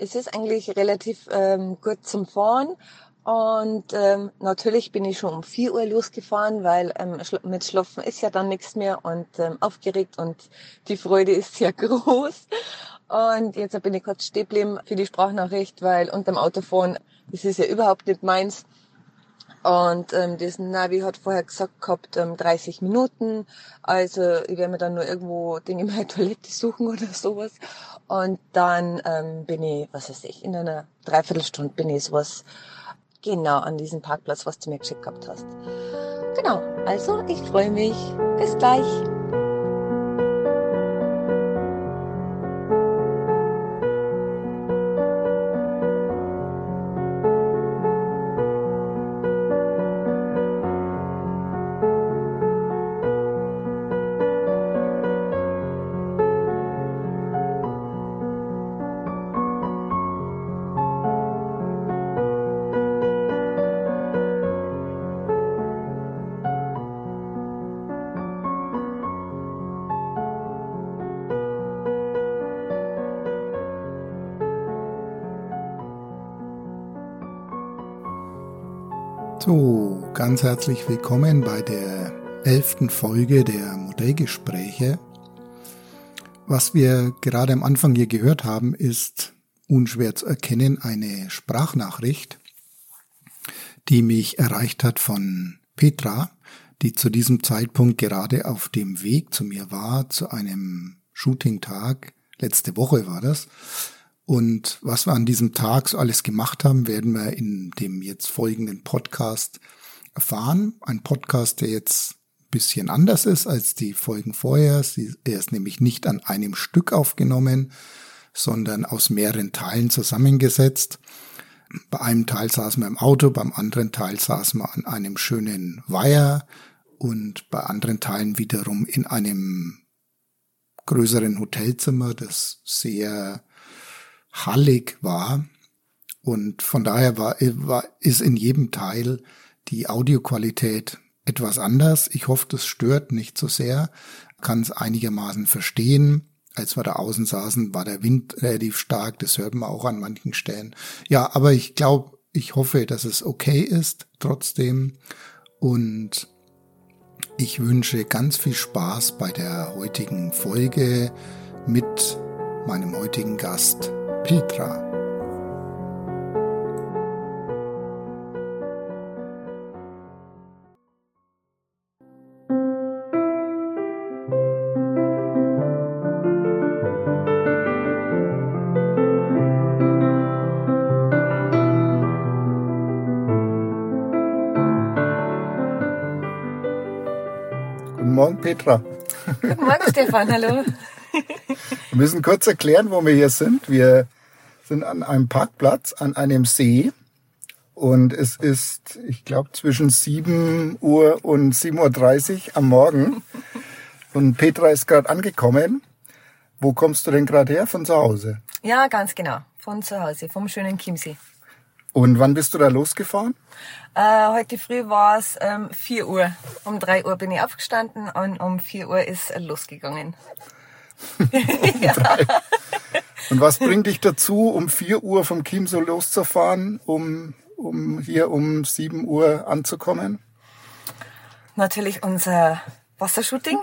es ist eigentlich relativ ähm, gut zum Fahren. Und ähm, natürlich bin ich schon um 4 Uhr losgefahren, weil ähm, mit Schlafen ist ja dann nichts mehr und ähm, aufgeregt und die Freude ist sehr groß. Und jetzt bin ich kurz stehen für die Sprachnachricht, weil unterm Autofahren, das ist ja überhaupt nicht meins. Und ähm, das Navi hat vorher gesagt gehabt, ähm, 30 Minuten. Also ich werde mir dann nur irgendwo Dinge in meiner Toilette suchen oder sowas. Und dann ähm, bin ich, was weiß ich, in einer Dreiviertelstunde bin ich sowas genau an diesem Parkplatz, was du mir geschickt gehabt hast. Genau, also ich freue mich. Bis gleich. Ganz herzlich willkommen bei der elften Folge der Modellgespräche. Was wir gerade am Anfang hier gehört haben, ist unschwer zu erkennen eine Sprachnachricht, die mich erreicht hat von Petra, die zu diesem Zeitpunkt gerade auf dem Weg zu mir war, zu einem Shooting-Tag. Letzte Woche war das. Und was wir an diesem Tag so alles gemacht haben, werden wir in dem jetzt folgenden Podcast erfahren. Ein Podcast, der jetzt ein bisschen anders ist als die Folgen vorher. Er ist nämlich nicht an einem Stück aufgenommen, sondern aus mehreren Teilen zusammengesetzt. Bei einem Teil saßen wir im Auto, beim anderen Teil saßen wir an einem schönen Weiher und bei anderen Teilen wiederum in einem größeren Hotelzimmer, das sehr hallig war. Und von daher war, war, ist in jedem Teil die Audioqualität etwas anders. Ich hoffe, das stört nicht so sehr. Kann es einigermaßen verstehen. Als wir da außen saßen, war der Wind relativ stark. Das hört man auch an manchen Stellen. Ja, aber ich glaube, ich hoffe, dass es okay ist trotzdem. Und ich wünsche ganz viel Spaß bei der heutigen Folge mit meinem heutigen Gast Petra. Petra. Guten Morgen, Stefan. Hallo. Wir müssen kurz erklären, wo wir hier sind. Wir sind an einem Parkplatz an einem See und es ist, ich glaube, zwischen 7 Uhr und 7.30 Uhr am Morgen. Und Petra ist gerade angekommen. Wo kommst du denn gerade her? Von zu Hause? Ja, ganz genau. Von zu Hause, vom schönen Chiemsee. Und wann bist du da losgefahren? Äh, heute früh war es ähm, 4 Uhr. Um 3 Uhr bin ich aufgestanden und um 4 Uhr ist losgegangen. ja. Und was bringt dich dazu, um 4 Uhr vom Chiemsee loszufahren, um, um hier um 7 Uhr anzukommen? Natürlich unser Wassershooting.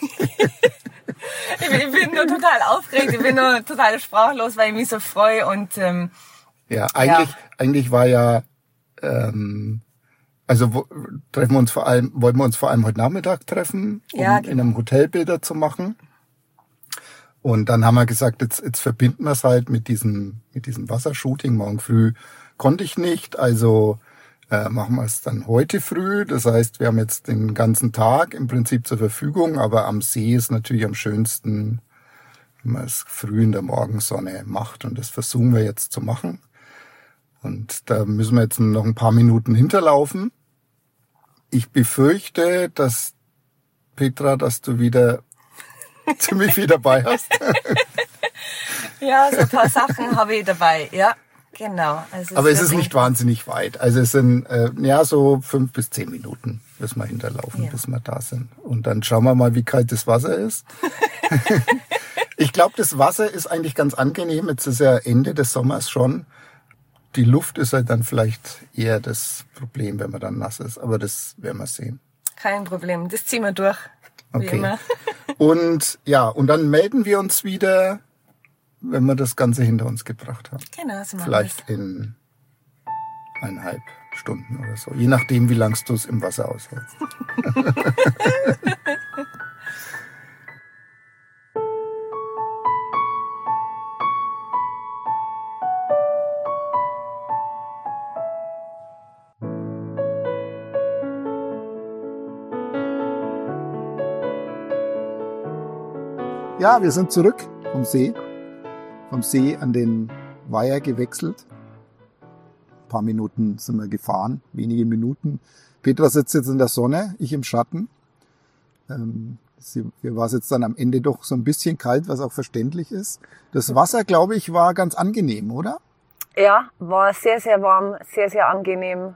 ich, bin, nur total aufgeregt, ich bin nur total sprachlos, weil ich mich so freue und ähm, ja, eigentlich, ja. eigentlich war ja ähm, also wo, treffen wir uns vor allem, wollen wir uns vor allem heute Nachmittag treffen, um ja, genau. in einem Hotel Bilder zu machen. Und dann haben wir gesagt, jetzt, jetzt verbinden wir es halt mit diesem, mit diesem Wassershooting. Morgen früh konnte ich nicht, also äh, machen wir es dann heute früh. Das heißt, wir haben jetzt den ganzen Tag im Prinzip zur Verfügung, aber am See ist natürlich am schönsten, wenn man es früh in der Morgensonne macht. Und das versuchen wir jetzt zu machen. Und da müssen wir jetzt noch ein paar Minuten hinterlaufen. Ich befürchte, dass Petra, dass du wieder ziemlich viel dabei hast. ja, so ein paar Sachen habe ich dabei, ja. Genau. Also Aber es ist nicht wahnsinnig weit. Also es sind äh, ja so fünf bis zehn Minuten, bis wir hinterlaufen, ja. bis wir da sind. Und dann schauen wir mal, wie kalt das Wasser ist. Ich glaube, das Wasser ist eigentlich ganz angenehm. Jetzt ist ja Ende des Sommers schon. Die Luft ist halt dann vielleicht eher das Problem, wenn man dann nass ist. Aber das werden wir sehen. Kein Problem. Das ziehen wir durch. Okay. Und ja, und dann melden wir uns wieder, wenn wir das Ganze hinter uns gebracht haben. Genau, so machen Vielleicht in eineinhalb Stunden oder so. Je nachdem, wie lang du es im Wasser aushältst. Ja, wir sind zurück vom See. Vom See an den Weiher gewechselt. Ein paar Minuten sind wir gefahren, wenige Minuten. Petra sitzt jetzt in der Sonne, ich im Schatten. Ähm, sie, hier war es jetzt dann am Ende doch so ein bisschen kalt, was auch verständlich ist. Das Wasser, glaube ich, war ganz angenehm, oder? Ja, war sehr, sehr warm, sehr, sehr angenehm.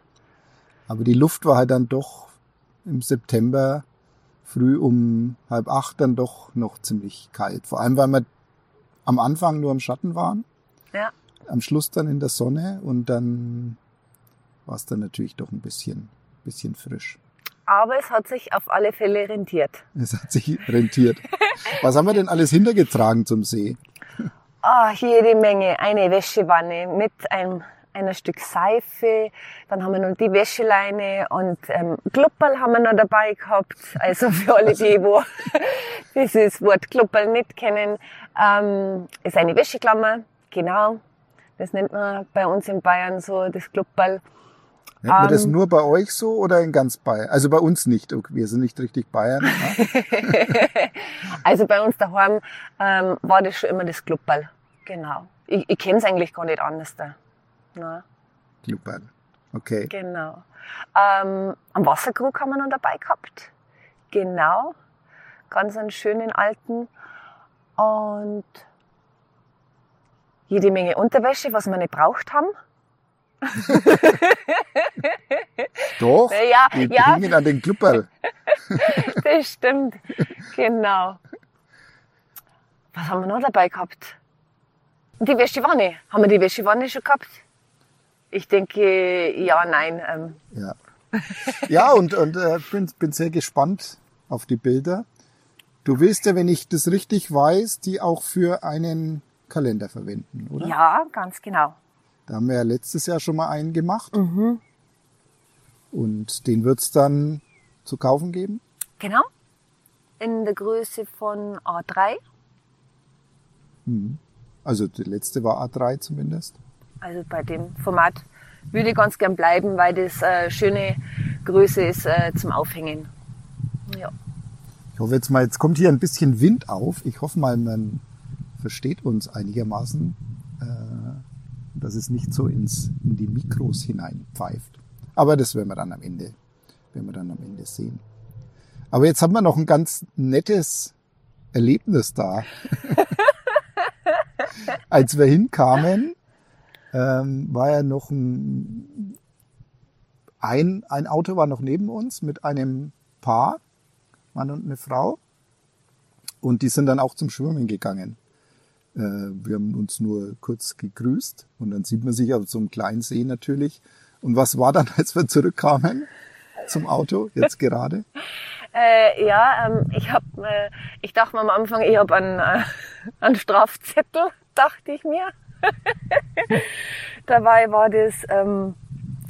Aber die Luft war halt dann doch im September früh um halb acht dann doch noch ziemlich kalt. Vor allem, weil wir am Anfang nur im Schatten waren, Ja. am Schluss dann in der Sonne und dann war es dann natürlich doch ein bisschen, bisschen frisch. Aber es hat sich auf alle Fälle rentiert. Es hat sich rentiert. Was haben wir denn alles hintergetragen zum See? Ah, jede Menge. Eine Wäschewanne mit einem einer Stück Seife, dann haben wir noch die Wäscheleine und ähm, Klupperl haben wir noch dabei gehabt. Also für alle die, wo dieses Wort Klupperl nicht kennen, ähm, ist eine Wäscheklammer, genau. Das nennt man bei uns in Bayern so, das Klupperl. Nennt man das Ähm. nur bei euch so oder in ganz Bayern? Also bei uns nicht. Okay, Wir sind nicht richtig Bayern. Ne? Also bei uns daheim ähm, war das schon immer das Klupperl, genau. Ich, ich kenne es eigentlich gar nicht anders da. Na. Klupperl. Okay. Genau. Ähm, am Wasserkrug haben wir noch dabei gehabt. Genau. Ganz einen schönen alten. Und jede Menge Unterwäsche, was wir nicht braucht haben. Doch. Ja, die ja. hingen an den Klupperl. Das stimmt. Genau. Was haben wir noch dabei gehabt? Die Wäschewanne. Haben wir die Wäschewanne schon gehabt? Ich denke, ja, nein. Ähm, Ja. Ja, und, und äh, bin, bin sehr gespannt auf die Bilder. Du willst ja, wenn ich das richtig weiß, die auch für einen Kalender verwenden, oder? ja, ganz genau. Da haben wir ja letztes Jahr schon mal einen gemacht. Und den wird's dann zu kaufen geben? Genau. In der Größe von A3. Also der letzte war A3 zumindest. Also bei dem Format würde ich ganz gern bleiben, weil das äh, schöne Größe ist äh, zum Aufhängen. Ja. Ich hoffe jetzt mal, jetzt kommt hier ein bisschen Wind auf. Ich hoffe mal, man versteht uns einigermaßen, äh, dass es nicht so ins, in die Mikros hineinpfeift. Aber das werden wir dann am Ende, werden wir dann am Ende sehen. Aber jetzt haben wir noch ein ganz nettes Erlebnis da. Als wir hinkamen, ähm, war ja noch ein, ein, ein Auto war noch neben uns mit einem Paar, Mann und eine Frau. Und die sind dann auch zum Schwimmen gegangen. Äh, wir haben uns nur kurz gegrüßt und dann sieht man sich auf so einem kleinen See natürlich. Und was war dann, als wir zurückkamen zum Auto, jetzt gerade? Äh, ja, ähm, ich hab, äh, ich dachte mir am Anfang, ich habe einen, äh, einen Strafzettel, dachte ich mir. Dabei war das ähm,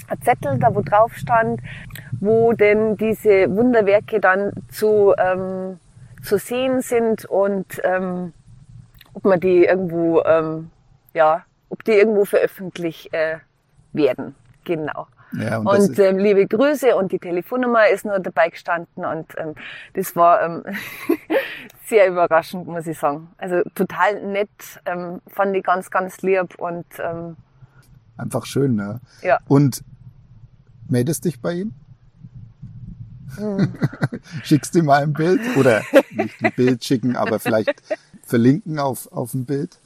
ein Zettel, da wo drauf stand, wo denn diese Wunderwerke dann zu, ähm, zu sehen sind und ähm, ob man die irgendwo, ähm, ja, ob die irgendwo veröffentlicht äh, werden. Genau. Ja, und Und ähm, liebe Grüße und die Telefonnummer ist nur dabei gestanden und ähm, das war ähm, sehr überraschend, muss ich sagen. Also total nett, ähm, fand ich ganz, ganz lieb und ähm, Einfach schön, ne? ja. Und meldest dich bei ihm? Schickst ihm mal ein Bild? Oder nicht ein Bild schicken, aber vielleicht verlinken auf, auf ein Bild?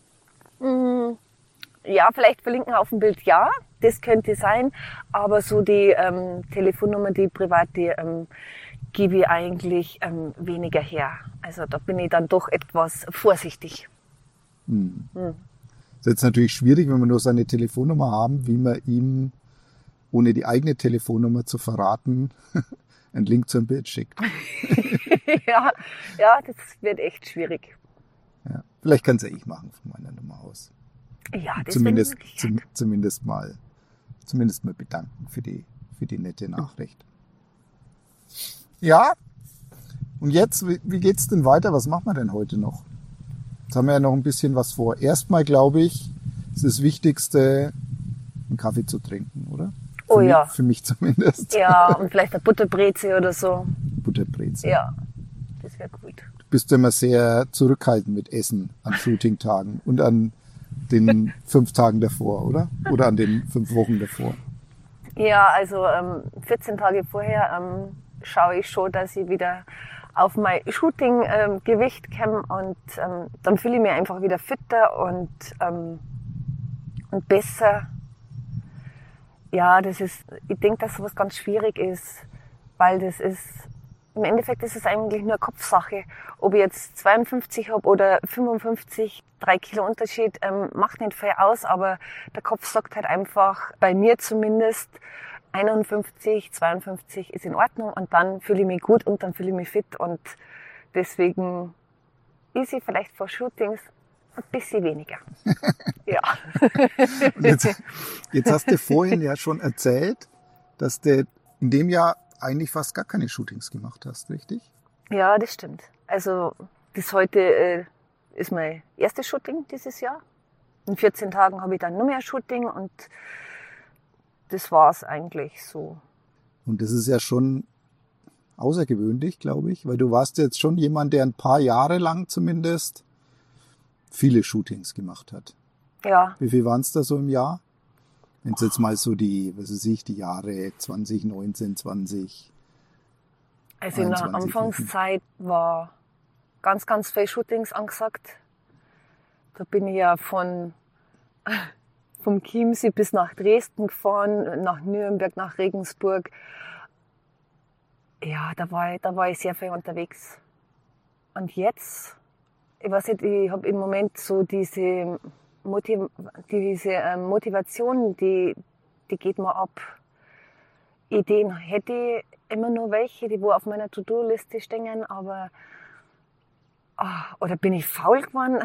Ja, vielleicht verlinken auf dem Bild, ja, das könnte sein, aber so die ähm, Telefonnummer, die private, ähm, gebe ich eigentlich ähm, weniger her. Also da bin ich dann doch etwas vorsichtig. Hm. Hm. ist jetzt natürlich schwierig, wenn wir nur seine Telefonnummer haben, wie man ihm, ohne die eigene Telefonnummer zu verraten, einen Link zum Bild schickt. ja, ja, das wird echt schwierig. Ja, vielleicht kann es ja ich machen von meiner Nummer aus. Ja, das zumindest, zum, zumindest mal, zumindest mal bedanken für die, für die nette Nachricht. Ja. Und jetzt, wie, geht's denn weiter? Was machen wir denn heute noch? Jetzt haben wir ja noch ein bisschen was vor. Erstmal glaube ich, ist das Wichtigste, einen Kaffee zu trinken, oder? Oh für ja. Mich, für mich zumindest. Ja, und vielleicht eine Butterbreze oder so. Butterbreze. Ja, das wäre gut. Du bist immer sehr zurückhaltend mit Essen an Shooting-Tagen und an den fünf Tagen davor, oder? Oder an den fünf Wochen davor. Ja, also ähm, 14 Tage vorher ähm, schaue ich schon, dass ich wieder auf mein Shooting-Gewicht ähm, komme und ähm, dann fühle ich mich einfach wieder fitter und, ähm, und besser. Ja, das ist, ich denke, dass sowas ganz schwierig ist, weil das ist, im Endeffekt ist es eigentlich nur Kopfsache. Ob ich jetzt 52 habe oder 55, drei Kilo Unterschied, ähm, macht nicht viel aus, aber der Kopf sagt halt einfach, bei mir zumindest, 51, 52 ist in Ordnung und dann fühle ich mich gut und dann fühle ich mich fit und deswegen ist ich vielleicht vor Shootings ein bisschen weniger. ja. Jetzt, jetzt, hast du vorhin ja schon erzählt, dass du in dem Jahr eigentlich fast gar keine Shootings gemacht hast, richtig? Ja, das stimmt. Also das heute äh, ist mein erstes Shooting dieses Jahr. In 14 Tagen habe ich dann nur mehr Shooting und das war es eigentlich so. Und das ist ja schon außergewöhnlich, glaube ich, weil du warst jetzt schon jemand, der ein paar Jahre lang zumindest viele Shootings gemacht hat. Ja. Wie viel waren es da so im Jahr? Wenn es jetzt mal so die, was weiß ich, die Jahre 2019, 20. Also in der Anfangszeit war ganz, ganz viele Shootings angesagt. Da bin ich ja von vom Chiemsee bis nach Dresden gefahren, nach Nürnberg, nach Regensburg. Ja, da war ich, da war ich sehr viel unterwegs. Und jetzt, ich weiß nicht, ich habe im Moment so diese, Motiv diese ähm, Motivation, die, die geht mir ab. Ideen hätte ich immer nur welche, die wo auf meiner To-Do-Liste stehen, aber oh, oder bin ich faul geworden?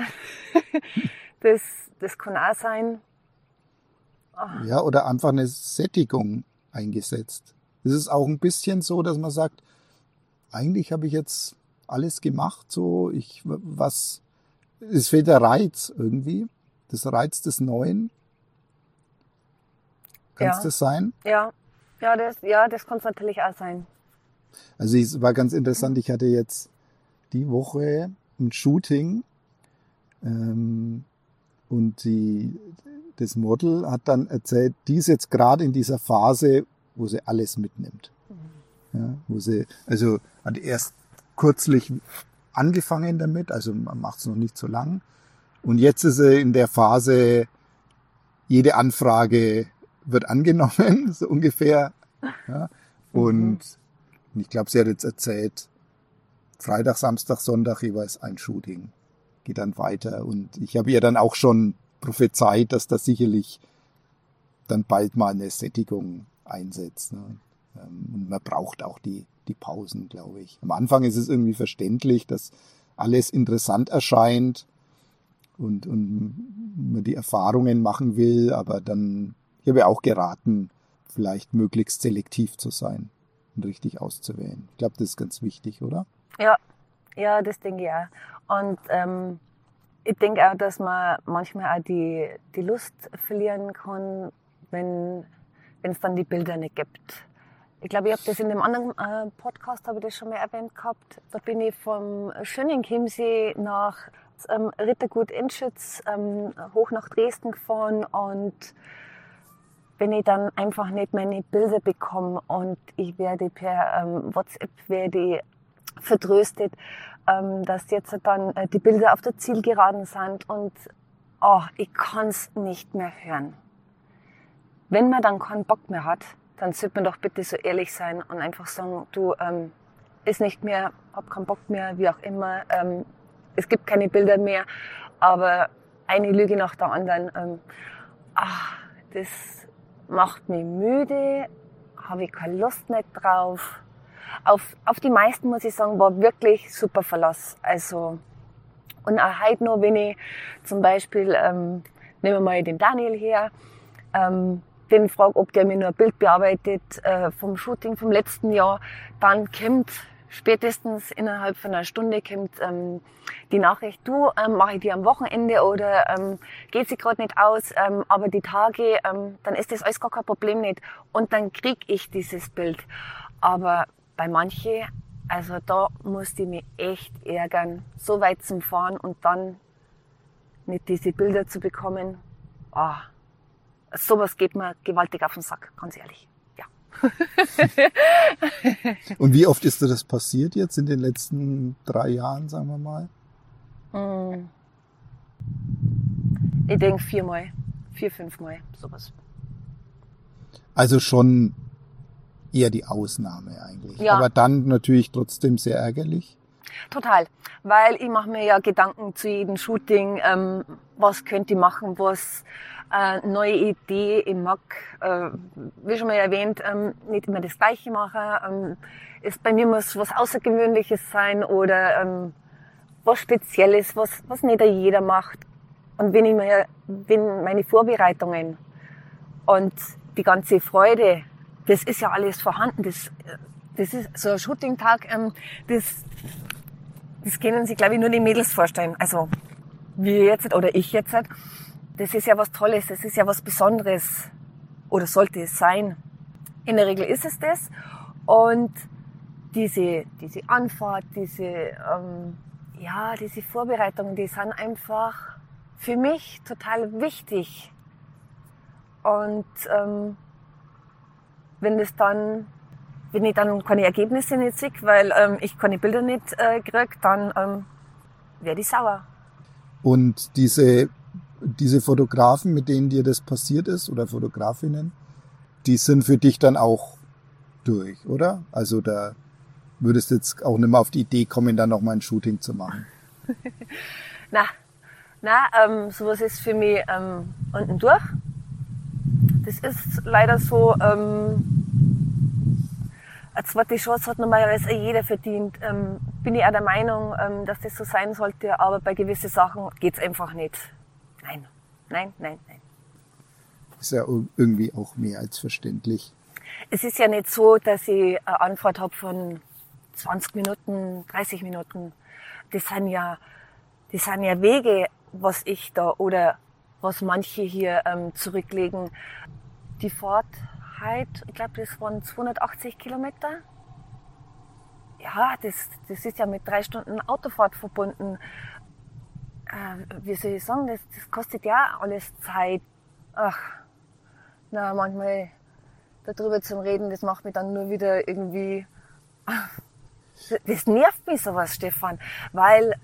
das, das kann auch sein. Ja, oder einfach eine Sättigung eingesetzt. Es ist auch ein bisschen so, dass man sagt, eigentlich habe ich jetzt alles gemacht, so ich was es fehlt der Reiz irgendwie, das Reiz des Neuen. Kann es ja. das sein? Ja, ja, das, ja, das kann es natürlich auch sein. Also es war ganz interessant. Ich hatte jetzt die Woche ein Shooting ähm, und die das Model hat dann erzählt, die ist jetzt gerade in dieser Phase, wo sie alles mitnimmt. Ja, wo sie, also hat erst kürzlich angefangen damit, also man macht es noch nicht so lang. Und jetzt ist sie in der Phase, jede Anfrage wird angenommen, so ungefähr. Ja. Und, mhm. und ich glaube, sie hat jetzt erzählt, Freitag, Samstag, Sonntag jeweils ein Shooting. Geht dann weiter. Und ich habe ihr dann auch schon prophezeit, dass das sicherlich dann bald mal eine Sättigung einsetzt. Ne? Ähm, und man braucht auch die, die Pausen, glaube ich. Am Anfang ist es irgendwie verständlich, dass alles interessant erscheint und, und man die Erfahrungen machen will, aber dann, ich habe ja auch geraten, vielleicht möglichst selektiv zu sein und richtig auszuwählen. Ich glaube, das ist ganz wichtig, oder? Ja, ja, das denke ich auch. Und ähm, ich denke auch, dass man manchmal auch die, die Lust verlieren kann, wenn es dann die Bilder nicht gibt. Ich glaube, ich habe das in dem anderen äh, Podcast, ich das schon mal erwähnt gehabt. Da bin ich vom schönen Chiemsee nach ähm, Rittergut Inschütz ähm, hoch nach Dresden gefahren und wenn ich dann einfach nicht meine Bilder bekomme und ich werde per ähm, WhatsApp werde vertröstet, ähm, dass jetzt dann äh, die Bilder auf der Zielgeraden sind und oh, ich kann's nicht mehr hören. Wenn man dann keinen Bock mehr hat, dann sollte man doch bitte so ehrlich sein und einfach sagen, du, ähm, ist nicht mehr, hab keinen Bock mehr, wie auch immer, ähm, es gibt keine Bilder mehr, aber eine Lüge nach der anderen. Ähm, ach, das macht mich müde, habe ich keine Lust nicht drauf. Auf, auf die meisten, muss ich sagen, war wirklich super Verlass. Also, und auch heute noch, wenn ich zum Beispiel, ähm, nehmen wir mal den Daniel her, ähm, den frage, ob der mir nur ein Bild bearbeitet äh, vom Shooting vom letzten Jahr, dann kommt spätestens innerhalb von einer Stunde kommt ähm, die Nachricht, du, ähm, mache ich die am Wochenende oder ähm, geht sie gerade nicht aus, ähm, aber die Tage, ähm, dann ist das alles gar kein Problem nicht. Und dann krieg ich dieses Bild. Aber bei manchen, also da musste ich mich echt ärgern, so weit zum Fahren und dann nicht diese Bilder zu bekommen. Oh, sowas geht mir gewaltig auf den Sack, ganz ehrlich. Und wie oft ist dir das passiert jetzt in den letzten drei Jahren, sagen wir mal? Hm. Ich denke viermal, vier, fünfmal, sowas. Also schon eher die Ausnahme eigentlich. Ja. Aber dann natürlich trotzdem sehr ärgerlich. Total, weil ich mache mir ja Gedanken zu jedem Shooting, ähm, was könnte ich machen, was äh, neue Idee. Ich mag, äh, wie schon mal erwähnt, ähm, nicht immer das Gleiche machen. Ähm, ist, bei mir muss was Außergewöhnliches sein oder ähm, was Spezielles, was, was nicht jeder macht. Und wenn ich mir, wenn meine Vorbereitungen und die ganze Freude, das ist ja alles vorhanden. Das, das ist so ein Shooting-Tag, ähm, das, das können sich, glaube ich, nur die Mädels vorstellen. Also, wie jetzt oder ich jetzt das ist ja was Tolles, das ist ja was Besonderes oder sollte es sein. In der Regel ist es das. Und diese, diese Anfahrt, diese, ähm, ja, diese Vorbereitungen, die sind einfach für mich total wichtig. Und ähm, wenn das dann, wenn ich dann keine Ergebnisse nicht sehe, weil ähm, ich keine Bilder nicht äh, kriege, dann ähm, werde ich sauer. Und diese diese Fotografen, mit denen dir das passiert ist, oder Fotografinnen, die sind für dich dann auch durch, oder? Also da würdest du jetzt auch nicht mehr auf die Idee kommen, dann noch mal ein Shooting zu machen. na, na, ähm, sowas ist für mich ähm, unten durch. Das ist leider so, ähm, eine zweite Chance hat normalerweise jeder verdient. Ähm, bin ich auch der Meinung, ähm, dass das so sein sollte, aber bei gewissen Sachen geht's einfach nicht. Nein, nein, nein, nein. Ist ja irgendwie auch mehr als verständlich. Es ist ja nicht so, dass ich eine Antwort habe von 20 Minuten, 30 Minuten. Das sind ja, das sind ja Wege, was ich da oder was manche hier ähm, zurücklegen. Die Fahrt heute, ich glaube, das waren 280 Kilometer. Ja, das, das ist ja mit drei Stunden Autofahrt verbunden äh, wie soll ich sagen, das, das kostet ja alles Zeit. Ach, na, manchmal darüber zu reden, das macht mich dann nur wieder irgendwie, das nervt mich sowas, Stefan, weil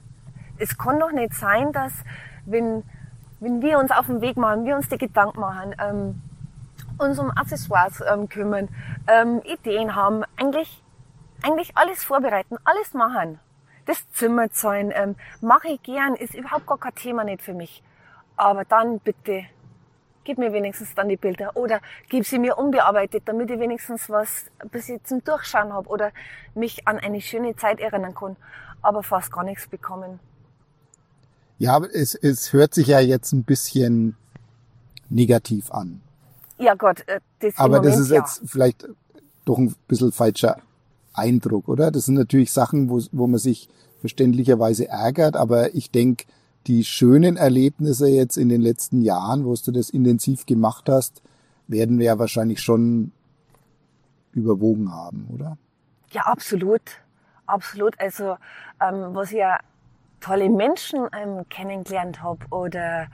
es kann doch nicht sein, dass wenn, wenn wir uns auf den Weg machen, wir uns die Gedanken machen, ähm, uns um Accessoires ähm, kümmern, ähm, Ideen haben, eigentlich, eigentlich alles vorbereiten, alles machen das Zimmer zahlen, ähm, mache ich gern, ist überhaupt gar kein Thema nicht für mich. Aber dann bitte, gib mir wenigstens dann die Bilder oder gib sie mir unbearbeitet, damit ich wenigstens was bis ich zum Durchschauen habe oder mich an eine schöne Zeit erinnern kann. Aber fast gar nichts bekommen. Ja, aber es, es hört sich ja jetzt ein bisschen negativ an. Ja Gott, äh, das Aber Moment, das ist jetzt ja. vielleicht doch ein bisschen falscher Eindruck, oder? Das sind natürlich Sachen, wo, wo man sich verständlicherweise ärgert, aber ich denke, die schönen Erlebnisse jetzt in den letzten Jahren, wo du das intensiv gemacht hast, werden wir ja wahrscheinlich schon überwogen haben, oder? Ja, absolut. Absolut. Also, ähm, was ich ja tolle Menschen ähm, kennengelernt habe oder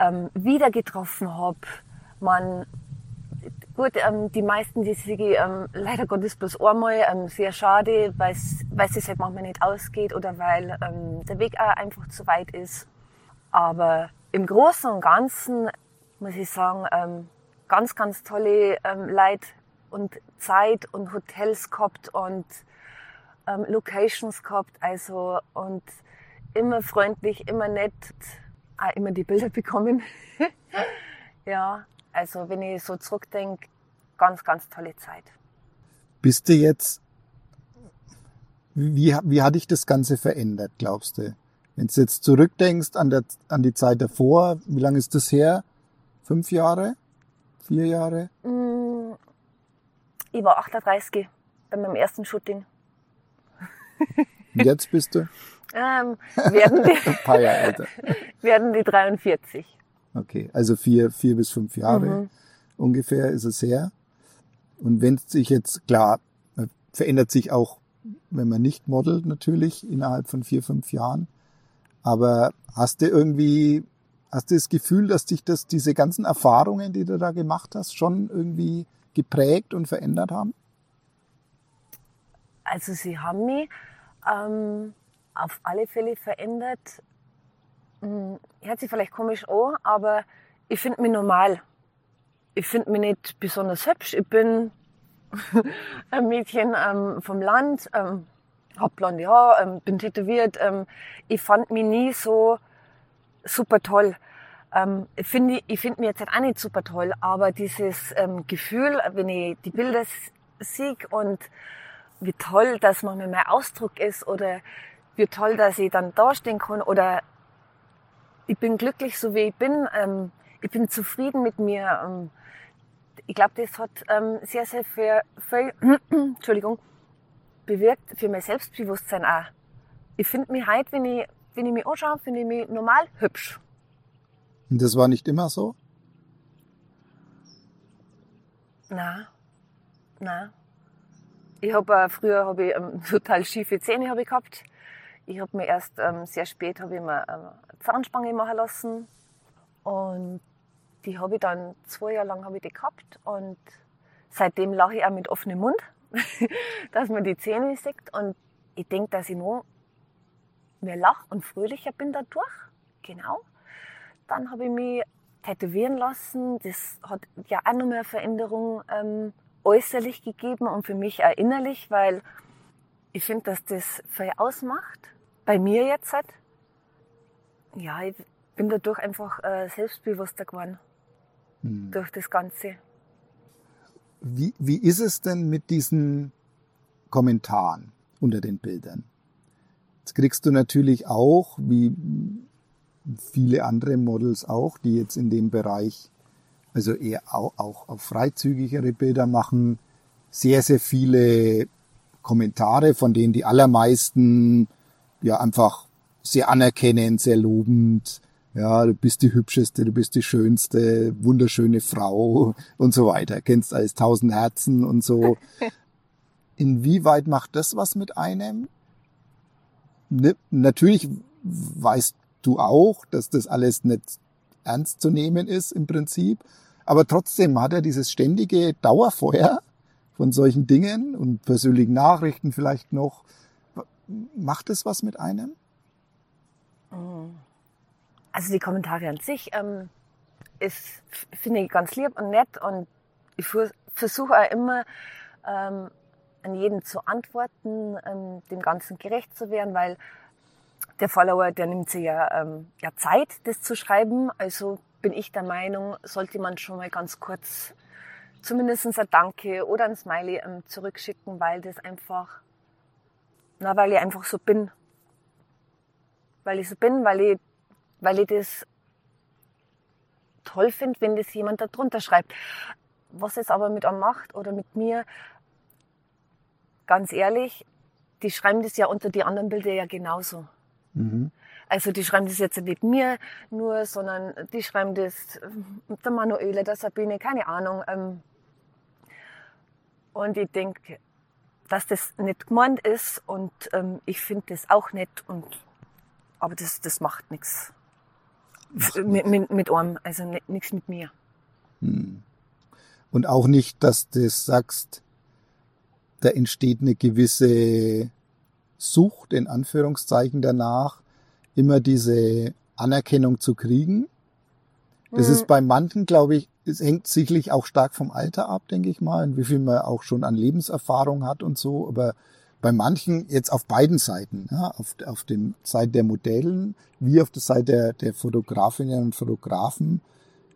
ähm, wieder getroffen habe, man Gut, ähm, die meisten, die sich ähm, leider Gottes bloß einmal, ähm, sehr schade, weil es halt manchmal nicht ausgeht oder weil ähm, der Weg auch einfach zu weit ist. Aber im Großen und Ganzen muss ich sagen, ähm, ganz, ganz tolle ähm, Leute und Zeit und Hotels gehabt und ähm, Locations gehabt, also und immer freundlich, immer nett. auch immer die Bilder bekommen. ja, also wenn ich so zurückdenke, ganz, ganz tolle Zeit. Bist du jetzt, wie, wie hat dich das Ganze verändert, glaubst du? Wenn du jetzt zurückdenkst an, der, an die Zeit davor, wie lange ist das her? Fünf Jahre? Vier Jahre? Mm, ich war 38 bei meinem ersten Shooting. Und jetzt bist du? Ähm, werden, die, Ein paar Jahre älter. werden die 43. Okay, also vier, vier bis fünf Jahre Mhm. ungefähr ist es her. Und wenn es sich jetzt, klar, äh, verändert sich auch, wenn man nicht modelt natürlich, innerhalb von vier, fünf Jahren. Aber hast du irgendwie, hast du das Gefühl, dass dich das, diese ganzen Erfahrungen, die du da gemacht hast, schon irgendwie geprägt und verändert haben? Also sie haben mich ähm, auf alle Fälle verändert. Hm, Hört sich vielleicht komisch an, aber ich finde mich normal. Ich finde mich nicht besonders hübsch. Ich bin ein Mädchen ähm, vom Land, ähm, hab blonde Haare, ähm, bin tätowiert. Ähm, ich fand mich nie so super toll. Ähm, ich finde ich find mich jetzt halt auch nicht super toll, aber dieses ähm, Gefühl, wenn ich die Bilder sehe und wie toll, dass man mit mein Ausdruck ist oder wie toll, dass ich dann dastehen kann oder ich bin glücklich, so wie ich bin. Ähm, ich bin zufrieden mit mir. Ähm, ich glaube, das hat ähm, sehr, sehr viel, viel Entschuldigung, bewirkt für mein Selbstbewusstsein auch. Ich finde mich heute, wenn ich, wenn ich mich anschaue, finde ich mich normal hübsch. Und das war nicht immer so? Na, na. Ich habe äh, früher hab ich, ähm, total schiefe Zähne hab ich gehabt. Ich habe mir erst ähm, sehr spät habe ich mir ähm, eine Zahnspange machen lassen und die habe ich dann zwei Jahre lang habe ich die gehabt und seitdem lache ich auch mit offenem Mund, dass man die Zähne sieht und ich denke, dass ich noch mehr lach und fröhlicher bin dadurch. Genau. Dann habe ich mich tätowieren lassen. Das hat ja auch noch mehr Veränderung ähm, äußerlich gegeben und für mich auch innerlich, weil ich finde, dass das viel ausmacht. Bei mir jetzt halt. Ja, ich bin dadurch einfach äh, selbstbewusster geworden. Hm. Durch das Ganze. Wie, wie ist es denn mit diesen Kommentaren unter den Bildern? Jetzt kriegst du natürlich auch, wie viele andere Models auch, die jetzt in dem Bereich, also eher auch, auch auf freizügigere Bilder machen, sehr, sehr viele Kommentare, von denen die allermeisten ja einfach sehr anerkennend, sehr lobend, ja, du bist die hübscheste, du bist die schönste, wunderschöne Frau und so weiter. Kennst alles tausend Herzen und so. Inwieweit macht das was mit einem? Ne, natürlich weißt du auch, dass das alles nicht ernst zu nehmen ist im Prinzip. Aber trotzdem hat er dieses ständige Dauerfeuer von solchen Dingen und persönlichen Nachrichten vielleicht noch. Macht es was mit einem? Also die Kommentare an sich ähm, ist, finde ich ganz lieb und nett und ich versuche auch immer ähm, an jeden zu antworten, ähm, dem Ganzen gerecht zu werden, weil der Follower, der nimmt sich ja, ähm, ja Zeit, das zu schreiben. Also bin ich der Meinung, sollte man schon mal ganz kurz zumindest ein Danke oder ein Smiley ähm, zurückschicken, weil das einfach, na, weil ich einfach so bin. Weil ich so bin, weil ich, weil ich das toll finde, wenn das jemand da drunter schreibt. Was es aber mit einem macht oder mit mir, ganz ehrlich, die schreiben das ja unter die anderen Bilder ja genauso. Mhm. Also die schreiben das jetzt nicht mir nur, sondern die schreiben das äh, der Manuele, der Sabine, keine Ahnung. Ähm. Und ich denke, dass das nicht gemeint ist und ähm, ich finde das auch nicht. Und, aber das, das macht nichts mit, mit, mit einem, also nichts mit mir. Hm. Und auch nicht, dass du sagst, da entsteht eine gewisse Sucht, in Anführungszeichen, danach, immer diese Anerkennung zu kriegen. Das Mhm. ist bei manchen, glaube ich, es hängt sicherlich auch stark vom Alter ab, denke ich mal, und wie viel man auch schon an Lebenserfahrung hat und so. Aber bei manchen jetzt auf beiden Seiten, ja, auf, auf dem Seite der Modellen wie auf der Seite der, der Fotografinnen und Fotografen,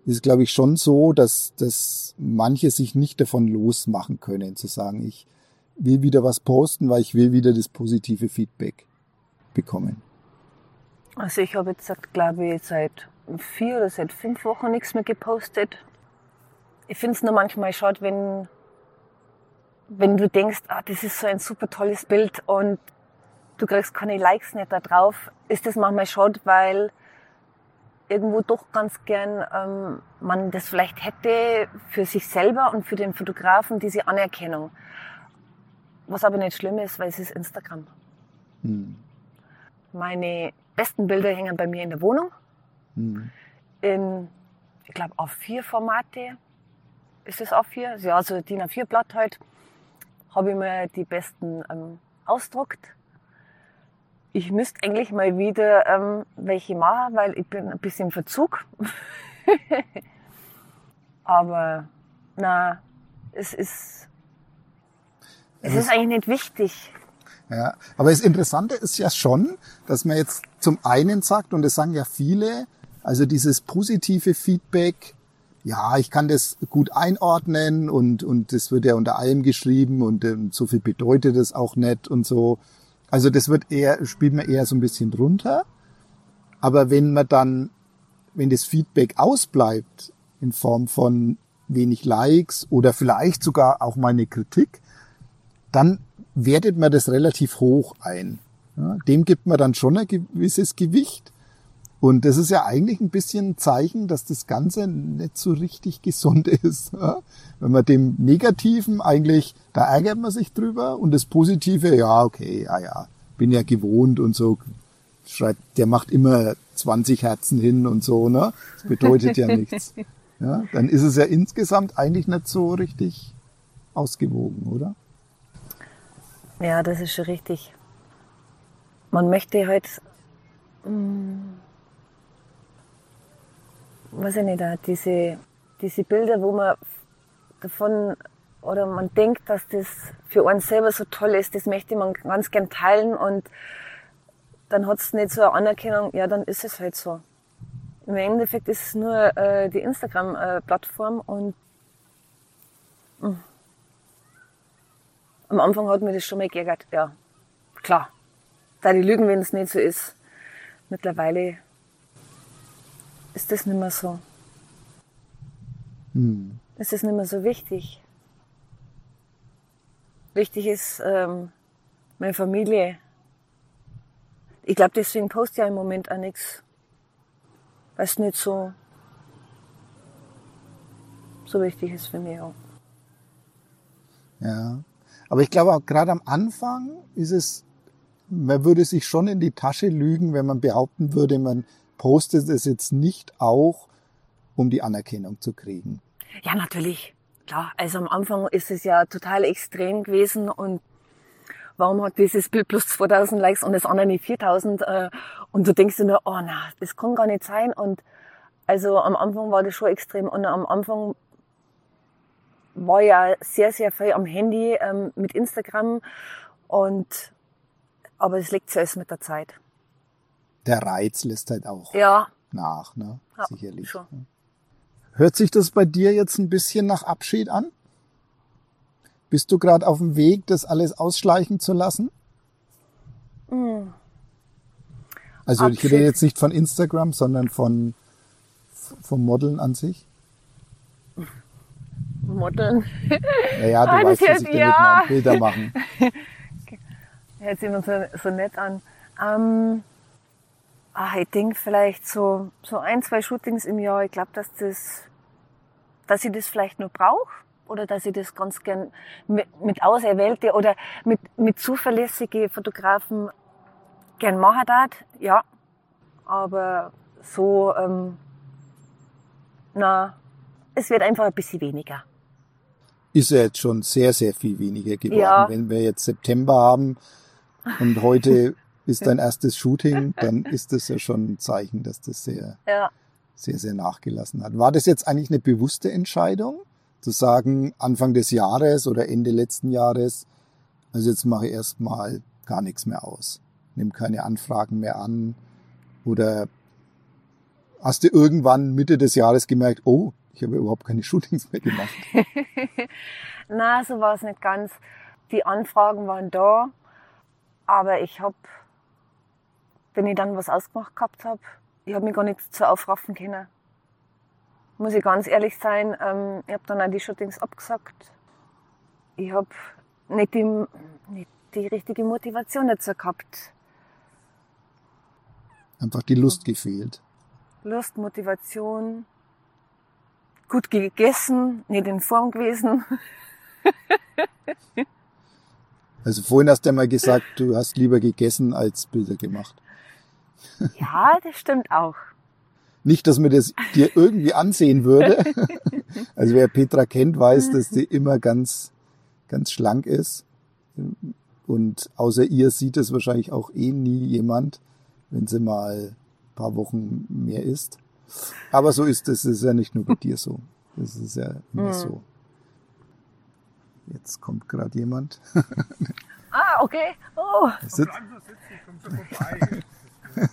ist, glaube ich, schon so, dass, dass manche sich nicht davon losmachen können, zu sagen, ich will wieder was posten, weil ich will wieder das positive Feedback bekommen. Also ich habe jetzt, glaube ich, seit vier oder seit fünf Wochen nichts mehr gepostet. Ich finde es nur manchmal schade, wenn, wenn du denkst, ah, das ist so ein super tolles Bild und du kriegst keine Likes nicht da drauf, ist das manchmal schade, weil irgendwo doch ganz gern ähm, man das vielleicht hätte für sich selber und für den Fotografen, diese Anerkennung. Was aber nicht schlimm ist, weil es ist Instagram. Hm. Meine besten Bilder hängen bei mir in der Wohnung. Hm. In, ich glaube, A4-Formate. Ist es A4? Ja, also DIN A4-Blatt halt. Habe ich mir die besten ähm, ausdruckt ich müsste eigentlich mal wieder ähm, welche machen, weil ich bin ein bisschen im Verzug. Aber na, es ist es ist eigentlich nicht wichtig. Ja, aber das Interessante ist ja schon, dass man jetzt zum einen sagt, und das sagen ja viele, also dieses positive Feedback, ja, ich kann das gut einordnen und, und das wird ja unter allem geschrieben und, ähm, so viel bedeutet es auch nicht und so. Also das wird eher, spielt man eher so ein bisschen drunter. Aber wenn man dann, wenn das Feedback ausbleibt in Form von wenig Likes oder vielleicht sogar auch mal eine Kritik, dann wertet man das relativ hoch ein. Ja, dem gibt man dann schon ein gewisses Gewicht. Und das ist ja eigentlich ein bisschen ein Zeichen, dass das Ganze nicht so richtig gesund ist. Ja? Wenn man dem Negativen eigentlich, da ärgert man sich drüber und das Positive, ja, okay, ja, ja, bin ja gewohnt und so, schreibt, der macht immer 20 Herzen hin und so, ne? Das bedeutet ja nichts. Ja, dann ist es ja insgesamt eigentlich nicht so richtig ausgewogen, oder? Ja, das ist schon richtig. Man möchte halt, mh, mm, weiß ich nicht, diese, diese Bilder, wo man davon oder man denkt, dass das für einen selber so toll ist, das möchte man ganz gern teilen und dann hat es nicht so eine Anerkennung, ja, dann ist es halt so. Im Endeffekt ist es nur äh, die Instagram-Plattform und mh. Am Anfang hat mir das schon mal geärgert, ja, klar. Da die lügen, wenn es nicht so ist. Mittlerweile ist das nicht mehr so. Hm. Es ist nicht mehr so wichtig. Wichtig ist ähm, meine Familie. Ich glaube, deswegen poste ich ja im Moment auch nichts. Weil es nicht so, so wichtig ist für mich auch. Ja. Aber ich glaube auch gerade am Anfang ist es, man würde sich schon in die Tasche lügen, wenn man behaupten würde, man postet es jetzt nicht auch, um die Anerkennung zu kriegen. Ja, natürlich. Klar, also am Anfang ist es ja total extrem gewesen und warum hat dieses Bild plus 2000 Likes und das andere nicht 4000? Äh, und du denkst dir nur, oh na, das kann gar nicht sein. Und also am Anfang war das schon extrem und am Anfang war ja sehr, sehr viel am Handy ähm, mit Instagram und aber es legt sich alles mit der Zeit der Reiz lässt halt auch ja. nach, ne? Ja, Sicherlich. Schon. Hört sich das bei dir jetzt ein bisschen nach Abschied an? Bist du gerade auf dem Weg, das alles ausschleichen zu lassen? Mhm. Also Abschied. ich rede jetzt nicht von Instagram, sondern von vom Modeln an sich. Modeln. Naja, du weißt, was ich damit ja. Bilder machen. Hört sich immer so, so nett an. Ähm, Ah, ich denke vielleicht so, so ein, zwei Shootings im Jahr. Ich glaube, dass das, dass ich das vielleicht nur brauche oder dass ich das ganz gern mit, mit auserwählte oder mit, mit zuverlässige Fotografen gern machen darf. Ja, aber so, ähm, na, es wird einfach ein bisschen weniger. Ist ja jetzt schon sehr, sehr viel weniger geworden. Ja. Wenn wir jetzt September haben und heute ist dein erstes Shooting, dann ist das ja schon ein Zeichen, dass das sehr, ja. sehr, sehr nachgelassen hat. War das jetzt eigentlich eine bewusste Entscheidung, zu sagen, Anfang des Jahres oder Ende letzten Jahres, Also jetzt mache ich erstmal gar nichts mehr aus. Nimm keine Anfragen mehr an. Oder hast du irgendwann Mitte des Jahres gemerkt, oh, ich habe überhaupt keine Shootings mehr gemacht? Na, so war es nicht ganz. Die Anfragen waren da, aber ich habe, wenn ich dann was ausgemacht gehabt habe, ich habe mich gar nicht so aufraffen können. Muss ich ganz ehrlich sein, ähm, ich habe dann auch die Shootings abgesagt. Ich habe nicht die, nicht die richtige Motivation dazu gehabt. Einfach die Lust gefehlt. Lust, Motivation, gut gegessen, nicht in Form gewesen. Also vorhin hast du ja mal gesagt, du hast lieber gegessen als Bilder gemacht. Ja, das stimmt auch. Nicht, dass man das dir irgendwie ansehen würde. Also wer Petra kennt, weiß, dass sie immer ganz, ganz schlank ist. Und außer ihr sieht es wahrscheinlich auch eh nie jemand, wenn sie mal ein paar Wochen mehr isst. Aber so ist es, es ist ja nicht nur bei dir so. Das ist ja immer Hm. so. Jetzt kommt gerade jemand. Ah, okay. Oh, vorbei.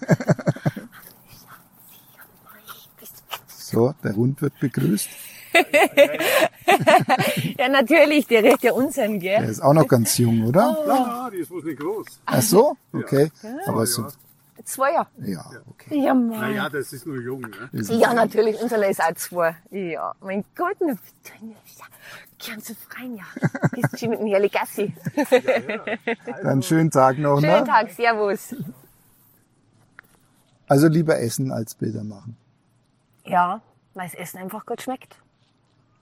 so, der Hund wird begrüßt. ja, natürlich, der redet ja Der gell? ist auch noch ganz jung, oder? Ja, die ist wohl nicht groß. Ach so? Okay. Aber so, ja. Zwei Jahre. ja, okay. Ja, Mann. Naja, das ist nur jung. Ne? Ist- Ja, natürlich, unser ist auch zwei. Ja, mein Gott, ja, gern zu freien, ja. Gehst schon mit dem Herrli Gassi. Dann schönen Tag noch, Schönen ne? Tag, Servus. Also lieber essen als Bilder machen. Ja, weil das Essen einfach gut schmeckt.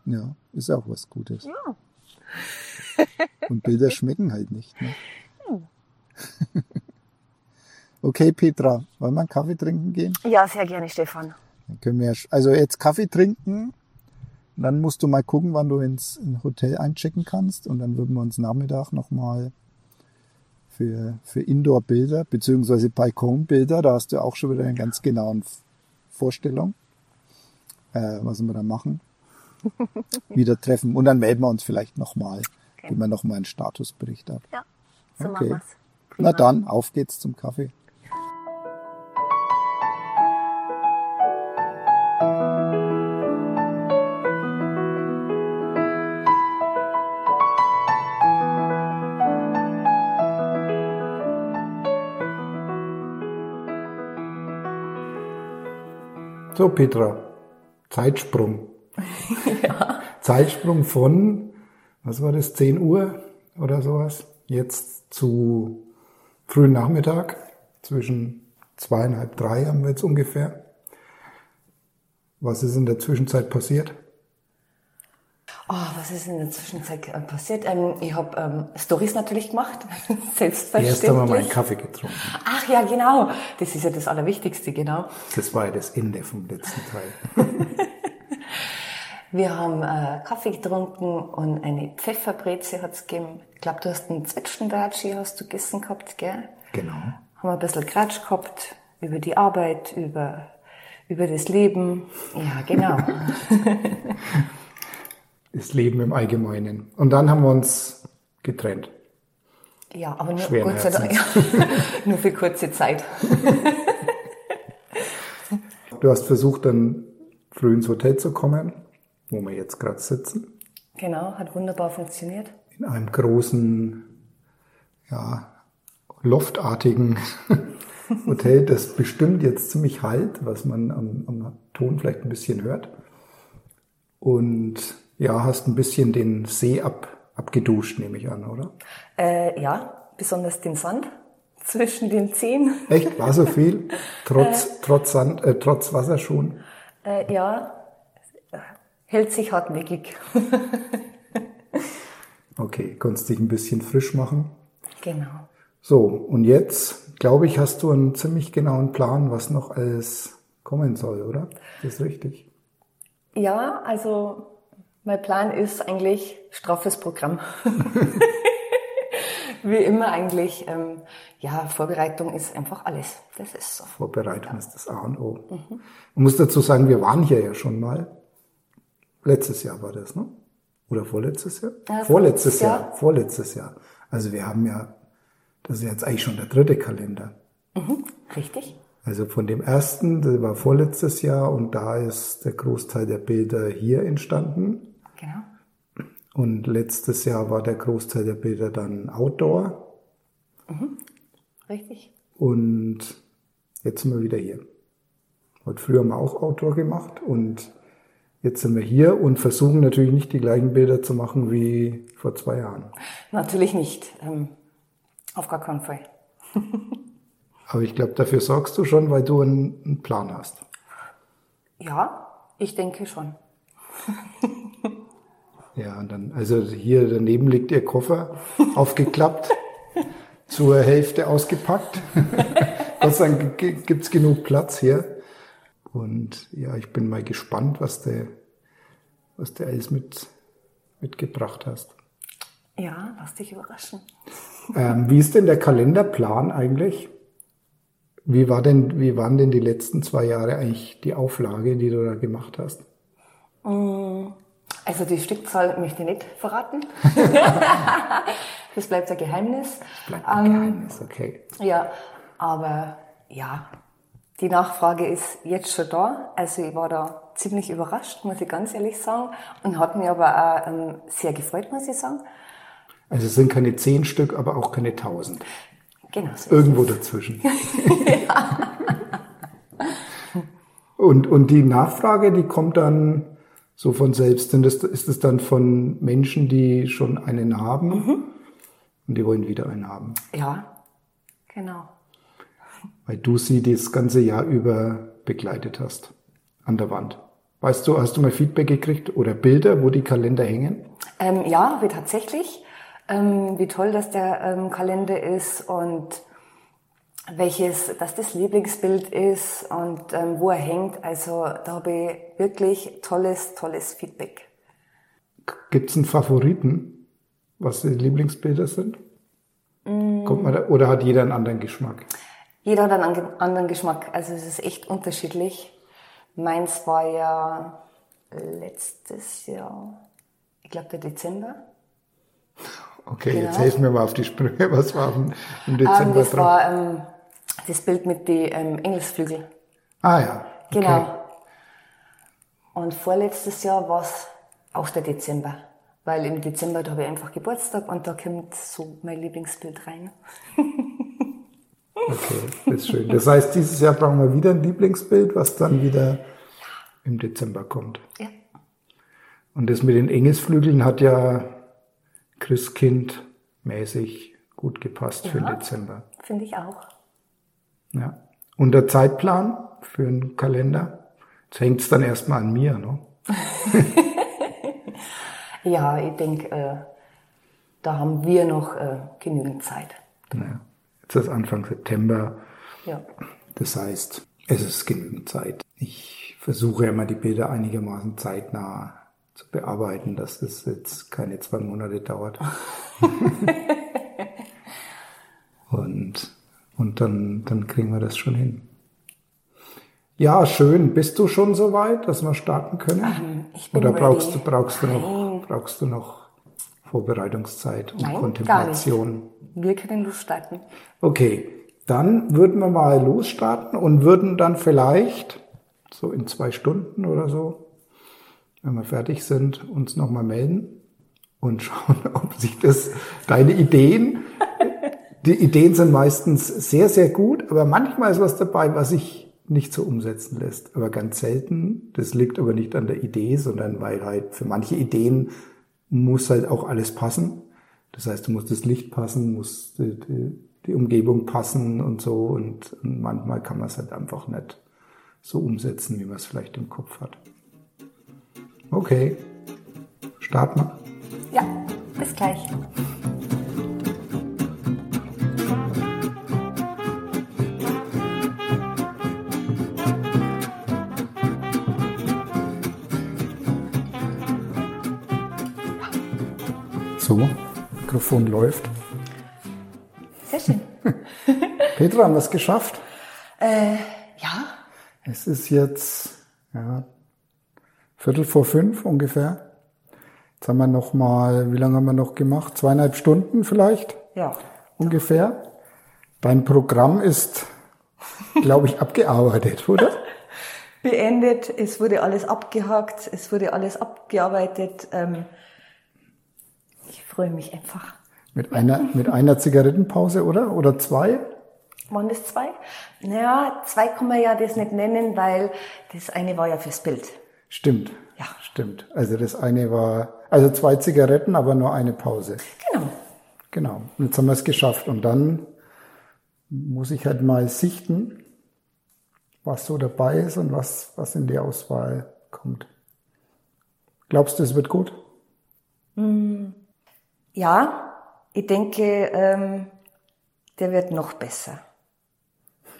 Ja, ist auch was Gutes. Ja. Und Bilder schmecken halt nicht. Ne? Okay, Petra, wollen wir einen Kaffee trinken gehen? Ja, sehr gerne, Stefan. Dann können wir, also jetzt Kaffee trinken. Dann musst du mal gucken, wann du ins, ins Hotel einchecken kannst. Und dann würden wir uns Nachmittag nochmal für, für Indoor-Bilder, beziehungsweise Balkon-Bilder, da hast du auch schon wieder eine ganz genaue Vorstellung, äh, was wir da machen, wieder treffen. Und dann melden wir uns vielleicht nochmal, Okay. geben wir nochmal einen Statusbericht ab. Ja, so Okay. machen wir's. Na dann, auf geht's zum Kaffee. So, Petra, Zeitsprung. Zeitsprung von, was war das, 10 Uhr oder sowas, jetzt zu frühen Nachmittag, zwischen zweieinhalb, drei haben wir jetzt ungefähr. Was ist in der Zwischenzeit passiert? Oh, was ist in der Zwischenzeit äh, passiert? Ähm, ich habe ähm, Stories natürlich gemacht, selbstverständlich. Erst haben wir mal einen Kaffee getrunken. Ach ja, genau. Das ist ja das Allerwichtigste, genau. Das war ja das Ende vom letzten Teil. Wir haben äh, Kaffee getrunken und eine Pfefferbreze hat's gegeben. Ich glaube, du hast einen Zwetschgenbratschi hast du gegessen gehabt, gell? Genau. Haben wir ein bisschen Quatsch gehabt über die Arbeit, über, über das Leben. Ja, genau. Das Leben im Allgemeinen. Und dann haben wir uns getrennt. Ja, aber nur, Schweren Gott sei Dank, nur für kurze Zeit. Du hast versucht, dann früh ins Hotel zu kommen, wo wir jetzt gerade sitzen. Genau, hat wunderbar funktioniert. In einem großen, ja, loftartigen Hotel, das bestimmt jetzt ziemlich halt, was man am, am Ton vielleicht ein bisschen hört. Und ja, hast ein bisschen den See ab, abgeduscht, nehme ich an, oder? Äh, ja, besonders den Sand zwischen den Zehen. Echt? War so viel? Trotz, trotz Sand, äh, trotz Wasser schon? Äh, ja, hält sich hartnäckig. Okay, konntest dich ein bisschen frisch machen. genau. So, und jetzt, glaube ich, hast du einen ziemlich genauen Plan, was noch alles kommen soll, oder? Das ist richtig. Ja, also mein Plan ist eigentlich straffes Programm. Wie immer eigentlich, ähm, ja, Vorbereitung ist einfach alles. Das ist so. Vorbereitung ist das A und O. Man muss dazu sagen, wir waren hier ja schon mal. Letztes Jahr war das, ne? Oder vorletztes Jahr? Ja, vorletztes vorletztes Jahr. Jahr. Vorletztes Jahr. Also wir haben ja, das ist jetzt eigentlich schon der dritte Kalender. Mhm, richtig. Also von dem ersten, das war vorletztes Jahr und da ist der Großteil der Bilder hier entstanden. Genau. Und letztes Jahr war der Großteil der Bilder dann Outdoor. Mhm. Richtig. Und jetzt sind wir wieder hier. Heute früher haben wir auch Outdoor gemacht und jetzt sind wir hier und versuchen natürlich nicht die gleichen Bilder zu machen wie vor zwei Jahren. Natürlich nicht. Ähm, auf gar keinen Fall. Aber ich glaube, dafür sorgst du schon, weil du einen, einen Plan hast. Ja, ich denke schon. ja, und dann, also hier daneben liegt ihr Koffer, aufgeklappt, zur Hälfte ausgepackt. Gott sei Dank gibt's genug Platz hier. Und ja, ich bin mal gespannt, was du, was du alles mit, mitgebracht hast. Ja, lass dich überraschen. Ähm, wie ist denn der Kalenderplan eigentlich? Wie war denn, wie waren denn die letzten zwei Jahre eigentlich die Auflage, die du da gemacht hast? Mm, also die Stückzahl möchte ich nicht verraten. das bleibt ein Geheimnis. Das bleibt ein ähm, Geheimnis, okay. Ja, aber ja, die Nachfrage ist jetzt schon da. Also ich war da ziemlich überrascht, muss ich ganz ehrlich sagen. Und hat mich aber auch ähm, sehr gefreut, muss ich sagen. Also es sind keine zehn Stück, aber auch keine tausend. Genau. So Irgendwo dazwischen. und, und die Nachfrage, die kommt dann so von selbst. Sind das, ist es dann von Menschen, die schon einen haben mhm. und die wollen wieder einen haben? Ja, genau weil du sie das ganze Jahr über begleitet hast an der Wand. Weißt du, hast du mal Feedback gekriegt oder Bilder, wo die Kalender hängen? Ähm, ja, wie tatsächlich. Ähm, wie toll, dass der ähm, Kalender ist und welches, dass das Lieblingsbild ist und ähm, wo er hängt. Also da habe ich wirklich tolles, tolles Feedback. Gibt es einen Favoriten, was die Lieblingsbilder sind? Mm. Kommt man da, oder hat jeder einen anderen Geschmack? Jeder hat einen anderen Geschmack. Also es ist echt unterschiedlich. Meins war ja letztes Jahr, ich glaube der Dezember. Okay, genau. jetzt helfen wir mal auf die Sprünge. Was war im Dezember ähm, Das drauf? war ähm, das Bild mit den ähm, Engelsflügel. Ah ja. Okay. Genau. Und vorletztes Jahr war es auch der Dezember. Weil im Dezember, da habe ich einfach Geburtstag und da kommt so mein Lieblingsbild rein. Okay, das ist schön. Das heißt, dieses Jahr brauchen wir wieder ein Lieblingsbild, was dann wieder im Dezember kommt. Ja. Und das mit den Engelsflügeln hat ja Christkind mäßig gut gepasst ja, für den Dezember. Finde ich auch. Ja. Und der Zeitplan für einen Kalender? Jetzt hängt es dann erstmal an mir, ne? ja, ich denke, äh, da haben wir noch äh, genügend Zeit. Ja. Jetzt ist Anfang September. Ja. Das heißt, es ist genügend Zeit. Ich versuche immer die Bilder einigermaßen zeitnah zu bearbeiten, dass das jetzt keine zwei Monate dauert. und dann, dann kriegen wir das schon hin. Ja, schön. Bist du schon so weit, dass wir starten können? Ich bin Oder brauchst du, brauchst du noch, brauchst du noch Vorbereitungszeit und Nein, Kontemplation? Wir können losstarten. Okay, dann würden wir mal losstarten und würden dann vielleicht so in zwei Stunden oder so, wenn wir fertig sind, uns nochmal melden und schauen, ob sich das, deine Ideen, die Ideen sind meistens sehr, sehr gut, aber manchmal ist was dabei, was sich nicht so umsetzen lässt. Aber ganz selten. Das liegt aber nicht an der Idee, sondern weil halt für manche Ideen muss halt auch alles passen. Das heißt, du musst das Licht passen, muss die, die, die Umgebung passen und so. Und, manchmal kann man es halt einfach nicht so umsetzen, wie man es vielleicht im Kopf hat. Okay, starten wir. Ja, bis gleich. So. Mikrofon läuft. Sehr schön. Petra, haben wir es geschafft? Äh, ja. Es ist jetzt ja, Viertel vor fünf ungefähr. Jetzt haben wir noch mal, wie lange haben wir noch gemacht? Zweieinhalb Stunden vielleicht Ja. ungefähr. Dein Programm ist, glaube ich, abgearbeitet, oder? Beendet, es wurde alles abgehakt, es wurde alles abgearbeitet. Ähm, ich freue mich einfach. Mit einer, mit einer Zigarettenpause, oder? Oder zwei? Waren das zwei? Naja, zwei kann man ja das nicht nennen, weil das eine war ja fürs Bild. Stimmt. Ja. Stimmt. Also das eine war, also zwei Zigaretten, aber nur eine Pause. Genau. Genau. Und jetzt haben wir es geschafft. Und dann muss ich halt mal sichten, was so dabei ist und was, was in die Auswahl kommt. Glaubst du, es wird gut? Ja, ich denke, ähm, der wird noch besser.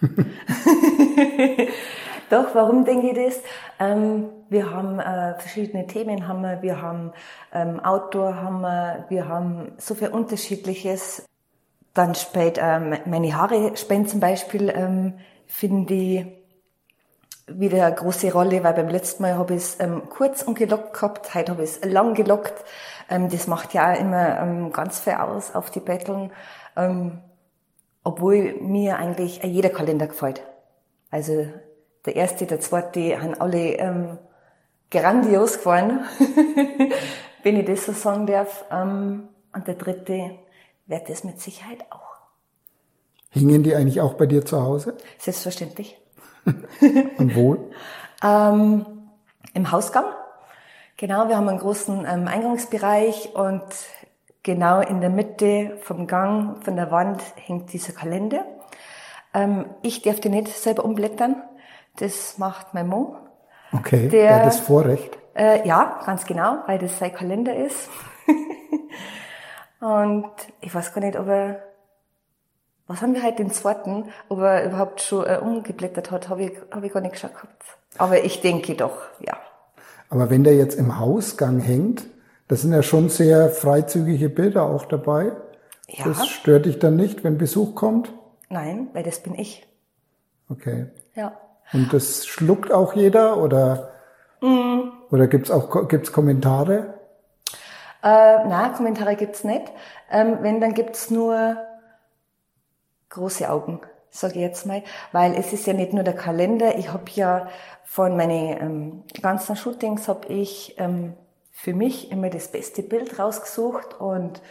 Doch, warum denke ich das? Ähm, wir haben äh, verschiedene Themen, haben wir, wir haben ähm, Outdoor, haben wir, wir haben so viel Unterschiedliches. Dann spät ähm, meine Haare spähen zum Beispiel, ähm, finde ich wieder eine große Rolle, weil beim letzten Mal habe ich es ähm, kurz und gelockt gehabt, heute habe ich es lang gelockt. Ähm, das macht ja auch immer ähm, ganz viel aus auf die Betteln, ähm, obwohl mir eigentlich jeder Kalender gefällt. Also der erste, der zweite haben alle ähm, grandios gefallen, wenn ich das so sagen darf. Ähm, und der dritte wird das mit Sicherheit auch. Hingen die eigentlich auch bei dir zu Hause? Selbstverständlich. Und wo? Ähm, Im Hausgang. Genau, wir haben einen großen ähm, Eingangsbereich und genau in der Mitte vom Gang, von der Wand hängt dieser Kalender. Ähm, ich darf den nicht selber umblättern. Das macht mein Mann. Okay, Der- der hat das Vorrecht. Äh, ja, ganz genau, weil das sein Kalender ist. und ich weiß gar nicht, ob er, was haben wir heute den zweiten, ob er überhaupt schon äh, umgeblättert hat, habe ich, hab ich gar nicht geschaut gehabt. Aber ich denke doch, ja. Aber wenn der jetzt im Hausgang hängt, das sind ja schon sehr freizügige Bilder auch dabei. Ja. Das stört dich dann nicht, wenn Besuch kommt? Nein, weil das bin ich. Okay. Ja. Und das schluckt auch jeder oder, Mm. oder gibt's auch gibt's Kommentare? Äh, na, Kommentare gibt's nicht. Ähm, wenn, dann gibt's nur große Augen, sage ich jetzt mal. Weil es ist ja nicht nur der Kalender. Ich habe ja von meinen ähm, ganzen Shootings habe ich ähm, für mich immer das beste Bild rausgesucht und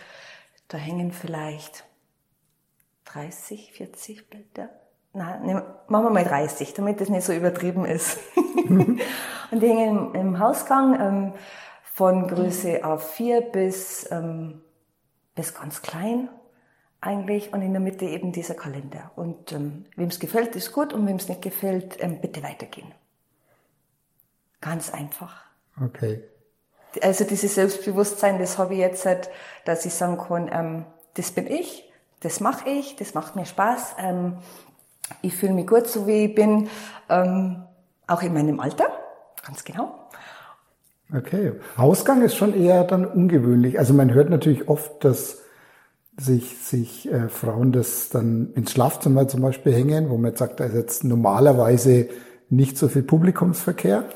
da hängen vielleicht 30, 40 Bilder. Nein, nehm- machen wir mal 30, damit das nicht so übertrieben ist. und die hängen im, im Hausgang ähm, von Größe A4 bis, ähm, bis ganz klein eigentlich und in der Mitte eben dieser Kalender. Und ähm, wem es gefällt, ist gut und wem es nicht gefällt, ähm, bitte weitergehen. Ganz einfach. Okay. Also dieses Selbstbewusstsein, das habe ich jetzt, halt, dass ich sagen kann, ähm, das bin ich, das mache ich, das macht mir Spaß. Ähm, ich fühle mich gut, so wie ich bin, ähm, auch in meinem Alter, ganz genau. Okay. Hausgang ist schon eher dann ungewöhnlich. Also man hört natürlich oft, dass sich, sich äh, Frauen das dann ins Schlafzimmer zum Beispiel hängen, wo man jetzt sagt, da ist jetzt normalerweise nicht so viel Publikumsverkehr.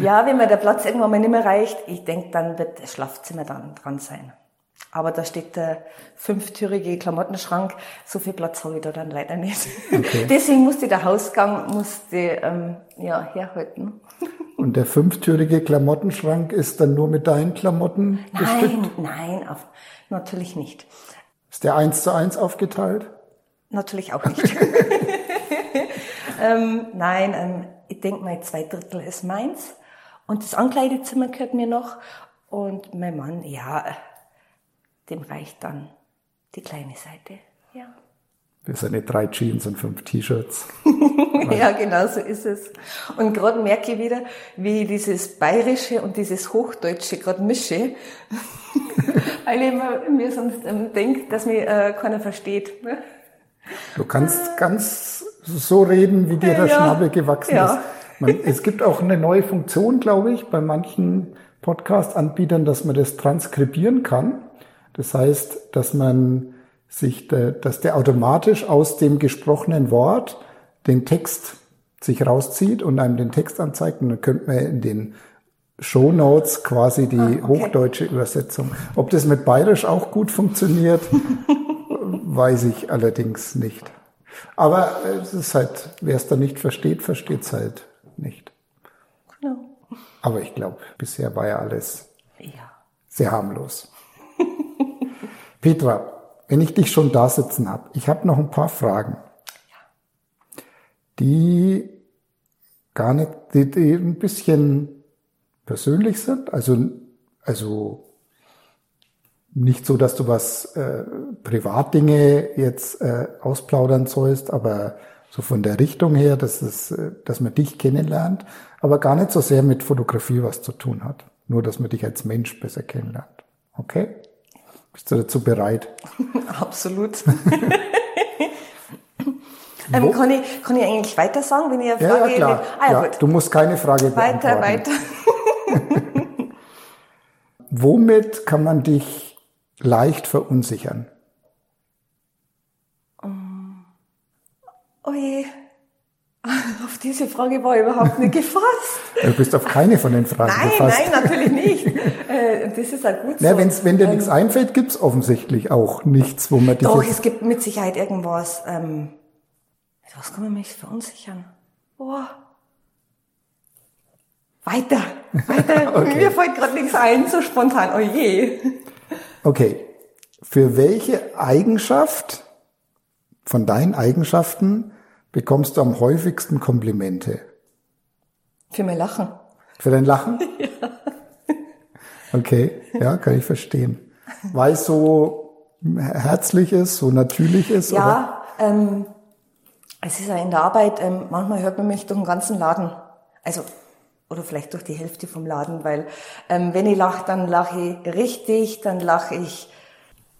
Ja, wenn mir der Platz irgendwann mal nicht mehr reicht, ich denke, dann wird das Schlafzimmer dann dran sein. Aber da steht der fünftürige Klamottenschrank, so viel Platz habe ich da dann leider nicht. Okay. Deswegen musste der Hausgang musste, ähm, ja, herhalten. Und der fünftürige Klamottenschrank ist dann nur mit deinen Klamotten bestückt? Nein, nein, auf, natürlich nicht. Ist der eins zu eins aufgeteilt? Natürlich auch nicht. ähm, nein, ähm, ich denke mal, zwei Drittel ist meins. Und das Ankleidezimmer gehört mir noch. Und mein Mann, ja, dem reicht dann die kleine Seite. Ja. Das sind nicht drei Jeans und fünf T-Shirts. ja, genau so ist es. Und gerade merke ich wieder, wie dieses Bayerische und dieses Hochdeutsche gerade mische. Weil ich mir sonst ähm, denke, dass mich äh, keiner versteht. ne? Du kannst ganz so reden, wie dir der Ja. Schnabel gewachsen Ja. ist. Man, es gibt auch eine neue Funktion, glaube ich, bei manchen Podcast-Anbietern, dass man das transkribieren kann. Das heißt, dass man sich, der, dass der automatisch aus dem gesprochenen Wort den Text sich rauszieht und einem den Text anzeigt. Und dann könnte man in den Show Notes quasi die ah, okay. hochdeutsche Übersetzung. Ob das mit Bayerisch auch gut funktioniert, weiß ich allerdings nicht. Aber es ist halt, wer es da nicht versteht, versteht es halt nicht. Genau. Aber ich glaube, bisher war ja alles ja. sehr harmlos. Petra, wenn ich dich schon da sitzen habe, ich habe noch ein paar Fragen, die gar nicht, die, die ein bisschen persönlich sind. Also, also nicht so, dass du was äh, Privatdinge jetzt äh, ausplaudern sollst, aber so von der Richtung her, dass, es, äh, dass man dich kennenlernt, aber gar nicht so sehr mit Fotografie was zu tun hat. Nur, dass man dich als Mensch besser kennenlernt. Okay? Bist du dazu bereit? Absolut. ähm, kann, ich, kann ich eigentlich weiter sagen, wenn ich eine Frage... Ja, ja klar. Ah, ja, ja, du musst keine Frage weiter, beantworten. Weiter, weiter. Womit kann man dich leicht verunsichern? Oh je. Auf diese Frage war ich überhaupt nicht gefasst. Du bist auf keine von den Fragen nein, gefasst. Nein, natürlich nicht. Äh, das ist halt gut so. Na, wenn's, wenn dir ähm, nichts einfällt, gibt's offensichtlich auch nichts, wo man dich... Doch, es gibt mit Sicherheit irgendwas. Ähm, was kann man mich verunsichern? Boah. Weiter, weiter. okay. Mir fällt gerade nichts ein, so spontan. Oh je. Okay. Für welche Eigenschaft von deinen Eigenschaften bekommst du am häufigsten Komplimente? Für mein Lachen. Für dein Lachen? ja. Okay, ja, kann ich verstehen. Weil es so herzlich ist, so natürlich ist? Ja, ähm, es ist ja in der Arbeit, ähm, manchmal hört man mich durch den ganzen Laden. Also oder vielleicht durch die Hälfte vom Laden, weil ähm, wenn ich lache, dann lache ich richtig, dann lache ich,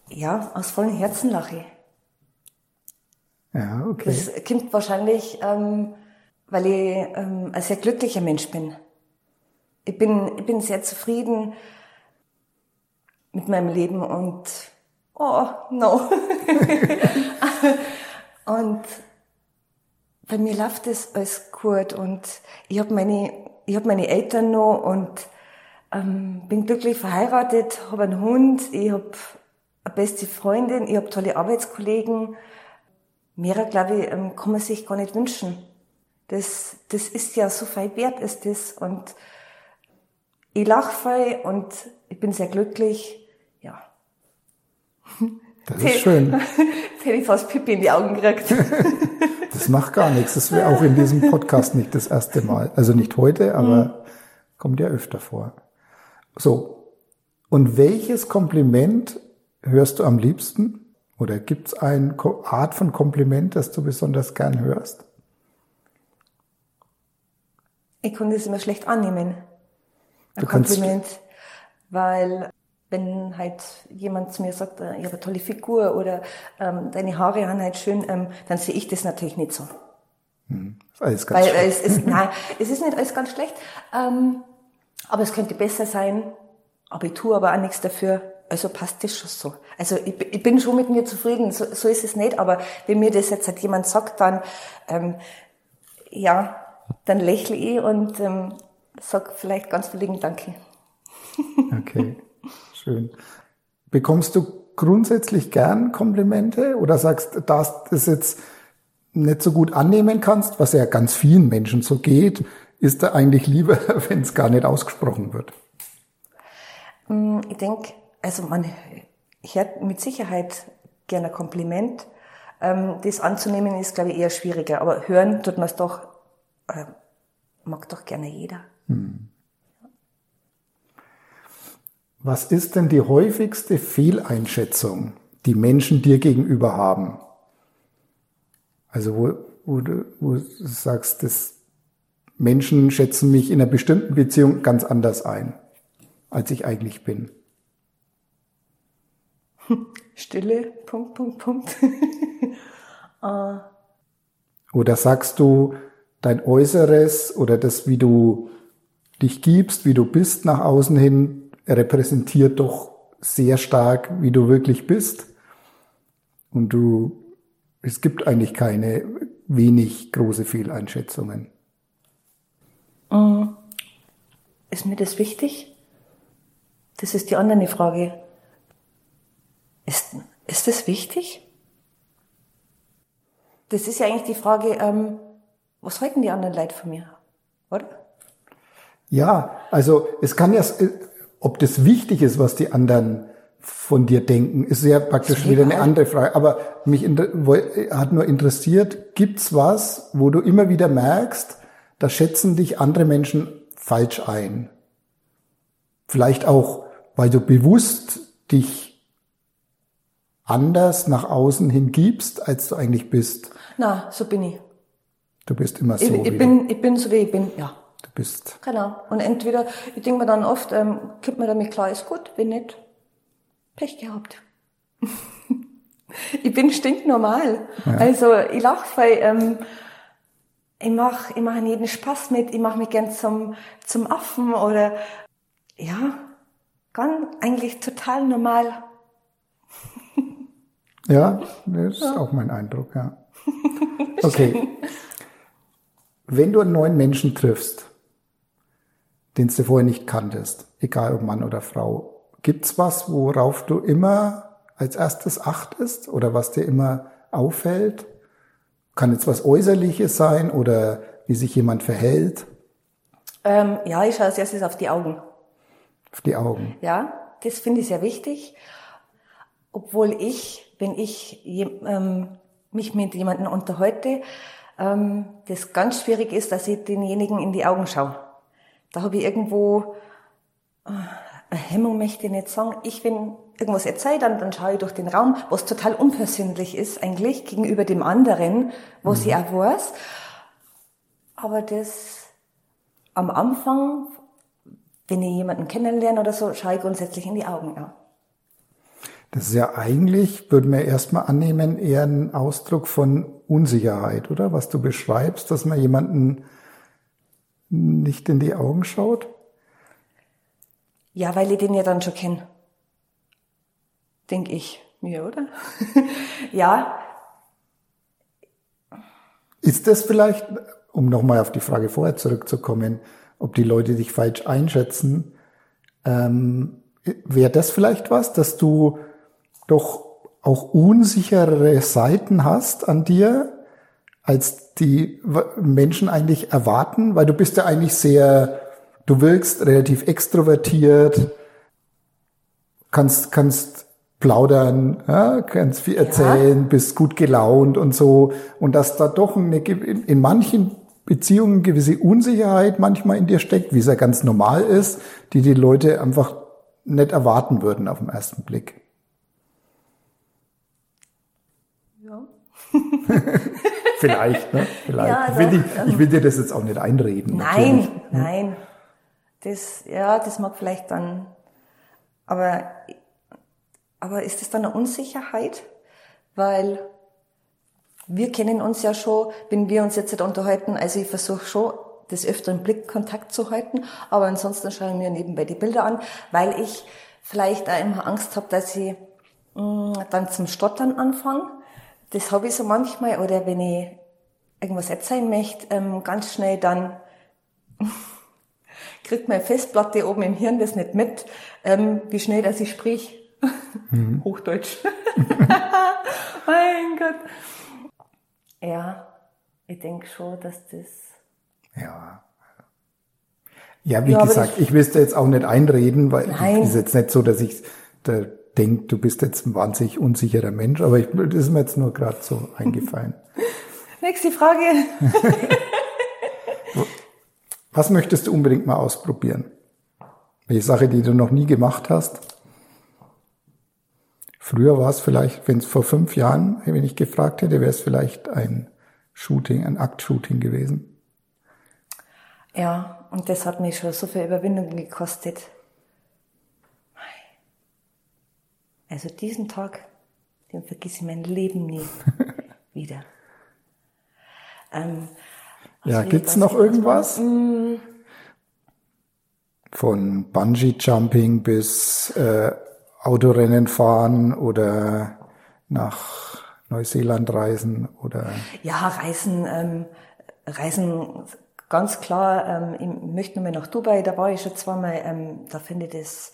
ja, aus vollem Herzen lache ich. Ja, okay. Das kommt wahrscheinlich, ähm, weil ich ähm, ein sehr glücklicher Mensch bin. Ich bin, ich bin sehr zufrieden mit meinem Leben und oh, no. und bei mir läuft es alles gut und ich habe meine, ich hab meine Eltern noch und ähm, bin glücklich verheiratet, habe einen Hund, ich habe eine beste Freundin, ich habe tolle Arbeitskollegen Mehr, glaube ich, ähm, kann man sich gar nicht wünschen. Das, das ist ja so viel wert, ist das. Und ich lache viel und ich bin sehr glücklich. Das ist schön. Jetzt hätte ich fast Pipi in die Augen gekriegt. das macht gar nichts. Das wäre auch in diesem Podcast nicht das erste Mal. Also nicht heute, aber mhm. kommt ja öfter vor. So. Und welches Kompliment hörst du am liebsten? Oder gibt es eine Art von Kompliment, das du besonders gern hörst? Ich kann das immer schlecht annehmen. Ein Kompliment. Weil wenn halt jemand zu mir sagt, äh, ich habe eine tolle Figur oder ähm, deine Haare haben halt schön, ähm, dann sehe ich das natürlich nicht so. Hm. Alles ganz Weil schlecht. es ist, nein, es ist nicht alles ganz schlecht, ähm, aber es könnte besser sein. Aber ich tue aber auch nichts dafür, also passt das schon so. Also ich, ich bin schon mit mir zufrieden, so, so, ist es nicht, aber wenn mir das jetzt halt jemand sagt, dann ähm, ja, dann lächle ich und ähm, sag vielleicht ganz verlegen Danke. Okay, schön. Bekommst du grundsätzlich gern Komplimente oder sagst, dass du das jetzt nicht so gut annehmen kannst, was ja ganz vielen Menschen so geht, ist da eigentlich lieber, wenn es gar nicht ausgesprochen wird? Mm, ich denke, also man hört mit Sicherheit gerne ein Kompliment. Ähm, das anzunehmen ist, glaube ich, eher schwieriger. Aber hören tut man es doch, äh, mag doch gerne jeder. Hm. Was ist denn die häufigste Fehleinschätzung, die Menschen dir gegenüber haben? Also wo, wo, du, wo du sagst, dass Menschen schätzen mich in einer bestimmten Beziehung ganz anders ein, als ich eigentlich bin. Stille, Punkt, Punkt, Punkt. uh. Oder sagst du, dein Äußeres oder das, wie du dich gibst, wie du bist nach außen hin, repräsentiert doch sehr stark, wie du wirklich bist. Und du, es gibt eigentlich keine wenig große Fehleinschätzungen. Uh ist mir das wichtig? Das ist die andere Frage. Ist, ist das wichtig? Das ist ja eigentlich die Frage, ähm, was halten die anderen Leute von mir? Oder? Ja, also es kann ja, ob das wichtig ist, was die anderen von dir denken, ist ja praktisch wieder eine andere Frage. Aber mich hat nur interessiert, gibt's was, wo du immer wieder merkst, da schätzen dich andere Menschen falsch ein? Vielleicht auch, weil du bewusst dich anders nach außen hin gibst, als du eigentlich bist. Na, so bin ich. Du bist immer so. Ich, ich bin, ich bin so wie ich bin, ja. Du bist. Genau. Und entweder, ich denke mir dann oft, ähm, kommt mir damit klar, ist gut, wenn nicht, Pech gehabt. ich bin stinknormal. Ja. Also ich lache, weil ähm, ich mache ich mach jeden Spaß mit, ich mache mich gern zum, zum Affen oder ja, ganz eigentlich total normal. ja, das ist ja. auch mein Eindruck, ja. Okay. Wenn du einen neuen Menschen triffst, den du vorher nicht kanntest, egal ob Mann oder Frau, Gibt's was, worauf du immer als erstes achtest oder was dir immer auffällt? Kann jetzt was Äußerliches sein oder wie sich jemand verhält? Ähm, ja, ich schaue als erstes auf die Augen. Auf die Augen. Ja, das finde ich sehr wichtig. Obwohl ich, wenn ich ähm, mich mit jemandem unterhalte, ähm, das ganz schwierig ist, dass ich denjenigen in die Augen schaue. Da habe ich irgendwo äh, eine Hemmung möchte ich nicht sagen. Ich, wenn irgendwas erzähle, dann, dann schaue ich durch den Raum, was total unpersönlich ist eigentlich gegenüber dem anderen, was mhm. ich auch weiß. Aber das am Anfang, wenn ich jemanden kennenlerne oder so, schaue ich grundsätzlich in die Augen. Ja. Das ist ja eigentlich, würden wir erstmal annehmen, eher ein Ausdruck von Unsicherheit, oder? Was du beschreibst, dass man jemanden nicht in die Augen schaut? Ja, weil ich den ja dann schon kenne. Denk ich mir, oder? ja. Ist das vielleicht, um nochmal auf die Frage vorher zurückzukommen, ob die Leute dich falsch einschätzen, ähm, wäre das vielleicht was, dass du doch auch unsichere Seiten hast an dir, als die Menschen eigentlich erwarten? Weil du bist ja eigentlich sehr du wirkst relativ extrovertiert, kannst, kannst plaudern, ja, kannst viel erzählen, ja. bist gut gelaunt und so. Und dass da doch eine, in manchen Beziehungen gewisse Unsicherheit manchmal in dir steckt, wie es ja ganz normal ist, die die Leute einfach nicht erwarten würden auf den ersten Blick. Ja. Vielleicht, ne? Vielleicht. Ja, ich, will die, ich will dir das jetzt auch nicht einreden. Nein, natürlich. nein. Das, ja, das mag vielleicht dann, aber, aber ist das dann eine Unsicherheit? Weil wir kennen uns ja schon, wenn wir uns jetzt unterhalten, also ich versuche schon, des Öfteren Blickkontakt zu halten, aber ansonsten schaue ich mir nebenbei die Bilder an, weil ich vielleicht auch immer Angst habe, dass ich mh, mm, dann zum Stottern anfange. Das habe ich so manchmal, oder wenn ich irgendwas erzählen möchte, ähm, ganz schnell dann kriegt meine Festplatte oben im Hirn das nicht mit, ähm, wie schnell dass ich sprich. Mhm. Hochdeutsch. mein Gott. Ja, ich denke schon, dass das. Ja. Ja, wie ja, gesagt, ich, ich will jetzt auch nicht einreden, weil es ist jetzt nicht so, dass ich da denke, du bist jetzt ein wahnsinnig unsicherer Mensch, aber ich, das ist mir jetzt nur gerade so eingefallen. Nächste Frage. Was möchtest du unbedingt mal ausprobieren? Welche Sache, die du noch nie gemacht hast? Früher war es vielleicht, wenn es vor fünf Jahren, wenn ich gefragt hätte, wäre es vielleicht ein Shooting, ein Aktshooting gewesen. Ja, und das hat mich schon so viel Überwindung gekostet. Also diesen Tag, den vergiss ich mein Leben nie wieder. Ähm, ja, gibt's noch irgendwas? Mm. Von Bungee Jumping bis äh, Autorennen fahren oder nach Neuseeland reisen oder? Ja, Reisen, ähm, Reisen ganz klar, ähm, ich möchte nochmal nach Dubai, da war ich schon zweimal, ähm, da finde ich das,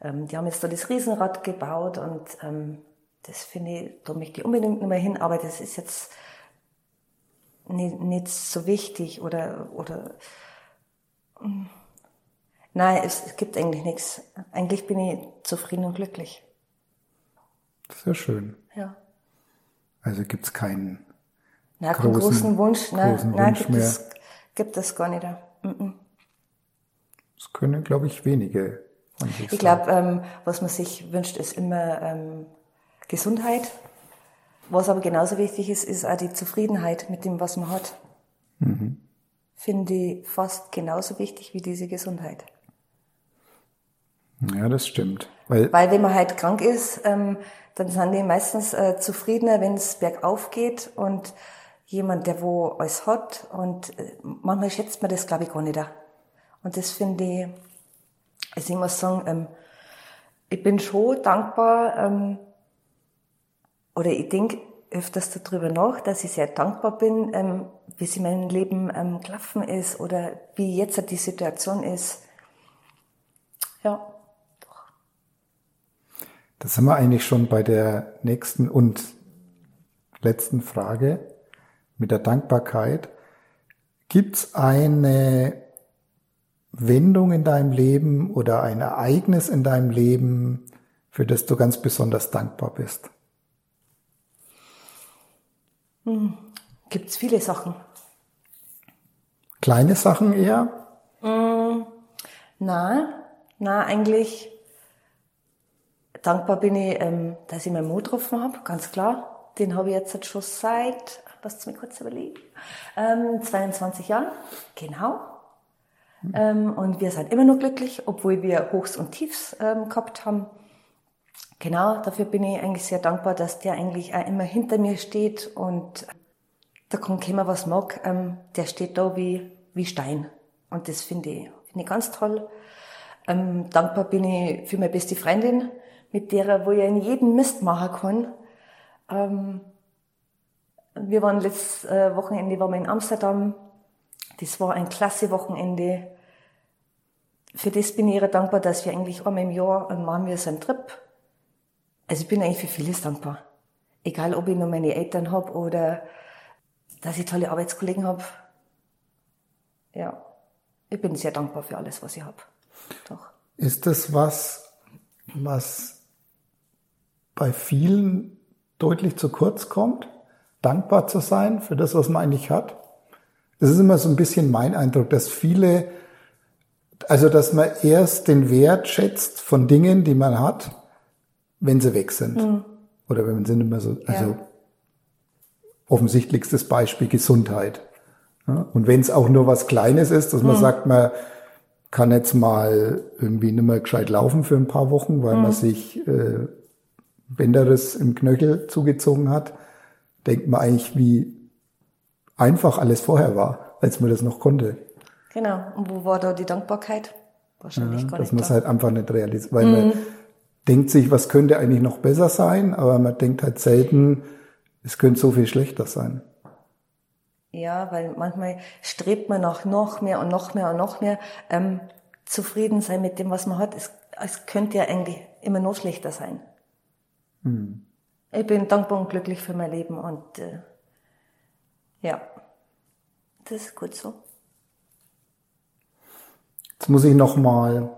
ähm, die haben jetzt da das Riesenrad gebaut und ähm, das finde ich, da möchte ich unbedingt nochmal hin, aber das ist jetzt nicht, nicht so wichtig oder, oder, mm. nein, es gibt eigentlich nichts. Eigentlich bin ich zufrieden und glücklich. Sehr schön. Ja. Also gibt's keinen na, großen, großen Wunsch, nein, großen nein, Wunsch gibt, mehr. Es, gibt es gar nicht. Mm Das können, glaube ich, wenige Ich glaube, ähm, was man sich wünscht, ist immer ähm, Gesundheit. Was aber genauso wichtig ist, ist auch die Zufriedenheit mit dem, was man hat. Mhm. Finde ich fast genauso wichtig wie diese Gesundheit. Ja, das stimmt. Weil, Weil wenn man halt krank ist, ähm, dann sind die meistens äh, zufriedener, wenn es bergauf geht und jemand, der wo alles hat und äh, manchmal schätzt man das, glaube ich, gar nicht. Und das finde ich, also ich muss sagen, ähm, ich bin schon dankbar, ähm, oder ich denke öfters darüber nach, dass ich sehr dankbar bin, ähm, wie sie mein Leben ähm, gelaufen ist oder wie jetzt die Situation ist. Ja. Da sind wir eigentlich schon bei der nächsten und letzten Frage mit der Dankbarkeit. Gibt's eine Wendung in deinem Leben oder ein Ereignis in deinem Leben, für das du ganz besonders dankbar bist? Hm. Gibt's viele Sachen. Kleine Sachen eher? Mm, na, na, eigentlich dankbar bin ich, ähm, dass ich meinen Mut getroffen habe, ganz klar. Den habe ich jetzt schon seit, lasst mich kurz überlegen, ähm, 22 Jahren, genau. Ähm, und wir sind immer noch glücklich, obwohl wir Hochs und Tiefs ähm, gehabt haben. Genau, dafür bin ich eigentlich sehr dankbar, dass der eigentlich auch immer hinter mir steht und da kann kommen, was mag. Ähm, der steht da wie, wie Stein. Und das finde ich, finde ich ganz toll. Ähm, dankbar bin ich für meine beste Freundin, mit der wo ich in jedem Mist machen kann. Ähm, wir waren letztes äh, Wochenende waren wir in Amsterdam. Das war ein klasse Wochenende. Für das bin ich dankbar, dass wir eigentlich einmal im Jahr machen wir so einen Trip. Also ich bin eigentlich für vieles dankbar. Egal, ob ich nur meine Eltern habe oder dass ich tolle Arbeitskollegen habe. Ja, ich bin sehr dankbar für alles, was ich habe. Doch. Ist das was, was bei vielen deutlich zu kurz kommt? Dankbar zu sein für das, was man eigentlich hat? Das ist immer so ein bisschen mein Eindruck, dass viele, also dass man erst den Wert schätzt von Dingen, die man hat, wenn sie weg sind. Mhm. Oder wenn man sie nicht mehr so, also ja. offensichtlichstes Beispiel Gesundheit. Ja, und wenn es auch nur was Kleines ist, dass man mhm. sagt, man kann jetzt mal irgendwie nicht mehr gescheit laufen für ein paar Wochen, weil mhm. man sich äh, Bänderes im Knöchel zugezogen hat, denkt man eigentlich, wie einfach alles vorher war, als man das noch konnte. Genau. Und wo war da die Dankbarkeit? Wahrscheinlich ja, gar dass nicht. Dass man es halt einfach nicht realisiert, weil mhm. man denkt sich, was könnte eigentlich noch besser sein, aber man denkt halt selten, es könnte so viel schlechter sein. Ja, weil manchmal strebt man nach noch mehr und noch mehr und noch mehr. Ähm, zufrieden sein mit dem, was man hat. Es, es könnte ja eigentlich immer noch schlechter sein. Hm. Ich bin dankbar und glücklich für mein Leben und äh, ja, das ist gut so. Jetzt muss ich noch mal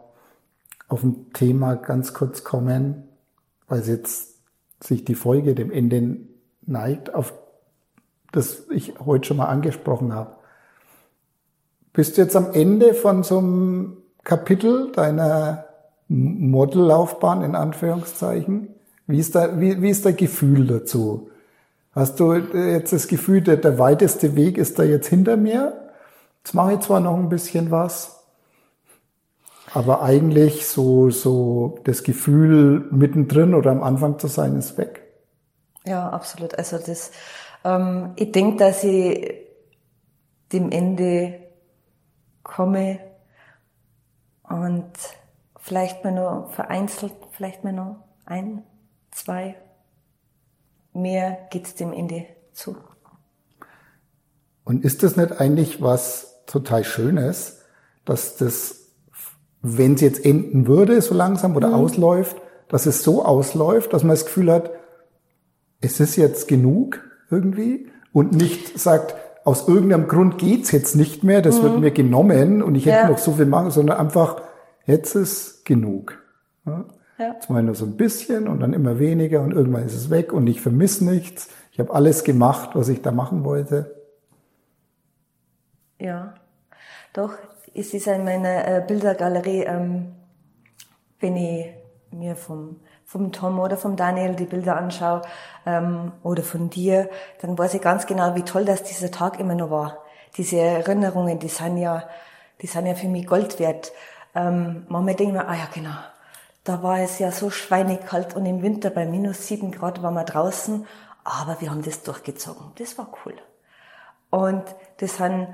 auf ein Thema ganz kurz kommen, weil jetzt sich die Folge dem Ende neigt, auf das ich heute schon mal angesprochen habe. Bist du jetzt am Ende von so einem Kapitel deiner Modellaufbahn in Anführungszeichen? Wie ist, da, wie, wie ist dein Gefühl dazu? Hast du jetzt das Gefühl, der, der weiteste Weg ist da jetzt hinter mir? Jetzt mache ich zwar noch ein bisschen was, aber eigentlich so, so das Gefühl mittendrin oder am Anfang zu sein ist weg. Ja, absolut. Also das, ähm, ich denke, dass ich dem Ende komme und vielleicht mal nur vereinzelt, vielleicht mal nur ein, zwei, mehr geht's dem Ende zu. Und ist das nicht eigentlich was total Schönes, dass das, wenn es jetzt enden würde, so langsam oder ausläuft, dass es so ausläuft, dass man das Gefühl hat, es ist jetzt genug irgendwie und nicht sagt, aus irgendeinem Grund geht's jetzt nicht mehr, das wird mir genommen und ich hätte Ja. noch so viel machen, sondern einfach, jetzt ist genug. Ja? Ja. Mal nur so ein bisschen und dann immer weniger und irgendwann ist es weg und ich vermisse nichts. Ich habe alles gemacht, was ich da machen wollte. Ja, doch, es ist in meiner äh, Bildergalerie, ähm, wenn ich mir vom, vom Tom oder vom Daniel die Bilder anschaue ähm, oder von dir, dann weiß ich ganz genau, wie toll das dieser Tag immer noch war. Diese Erinnerungen, die sind ja, die sind ja für mich Gold wert. Ähm, manchmal denke ich mir, ah ja genau, da war es ja so schweinekalt und im Winter bei minus sieben Grad waren wir draußen, aber wir haben das durchgezogen. Das war cool. Und das sind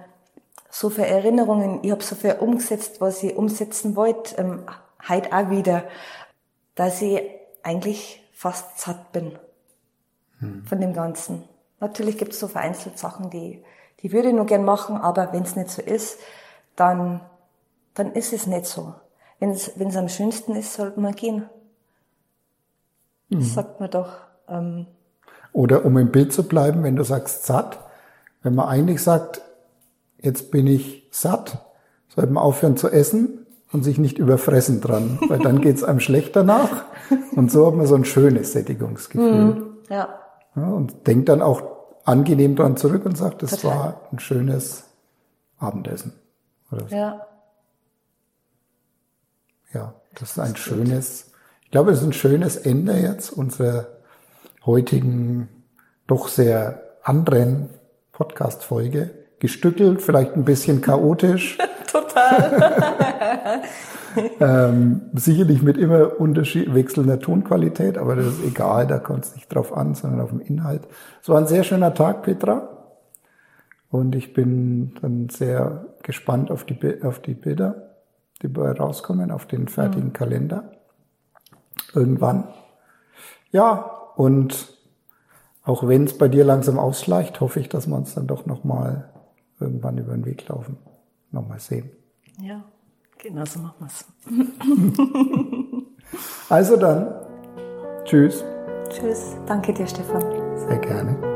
so viele Erinnerungen. Ich habe so viel umgesetzt, was ich umsetzen wollte. Ähm, heute auch wieder, dass ich eigentlich fast satt bin von dem Ganzen. Natürlich gibt es so vereinzelt Sachen, die, die würde ich nur gern machen, aber wenn es nicht so ist, dann, dann ist es nicht so. Wenn es am schönsten ist, sollte man gehen. Das sagt man doch. Ähm, Oder um im Bild zu bleiben, wenn du sagst satt, wenn man eigentlich sagt, jetzt bin ich satt, sollte man aufhören zu essen und sich nicht überfressen dran, weil dann geht's einem schlecht danach. Und so hat man so ein schönes Sättigungsgefühl. ja. Ja, und denkt dann auch angenehm dran zurück und sagt, das Total. war ein schönes Abendessen. So. Ja. Ja, das ist ein schönes, ich glaube, es ist ein schönes Ende jetzt unserer heutigen, doch sehr anderen Podcast-Folge. Gestückelt, vielleicht ein bisschen chaotisch, Total. ähm, sicherlich mit immer Unterschied, wechselnder Tonqualität, aber das ist egal, da kommt es nicht drauf an, sondern auf den Inhalt. Es war ein sehr schöner Tag, Petra. Und ich bin dann sehr gespannt auf die, auf die Bilder, die bei rauskommen, auf den fertigen Kalender. Irgendwann. Ja, und auch wenn es bei dir langsam ausschleicht, hoffe ich, dass wir uns dann doch nochmal irgendwann über den Weg laufen. Nochmal sehen. ja, genau so machen wir's. Also dann, tschüss, Tschüss. Danke dir, Stefan. sehr gerne.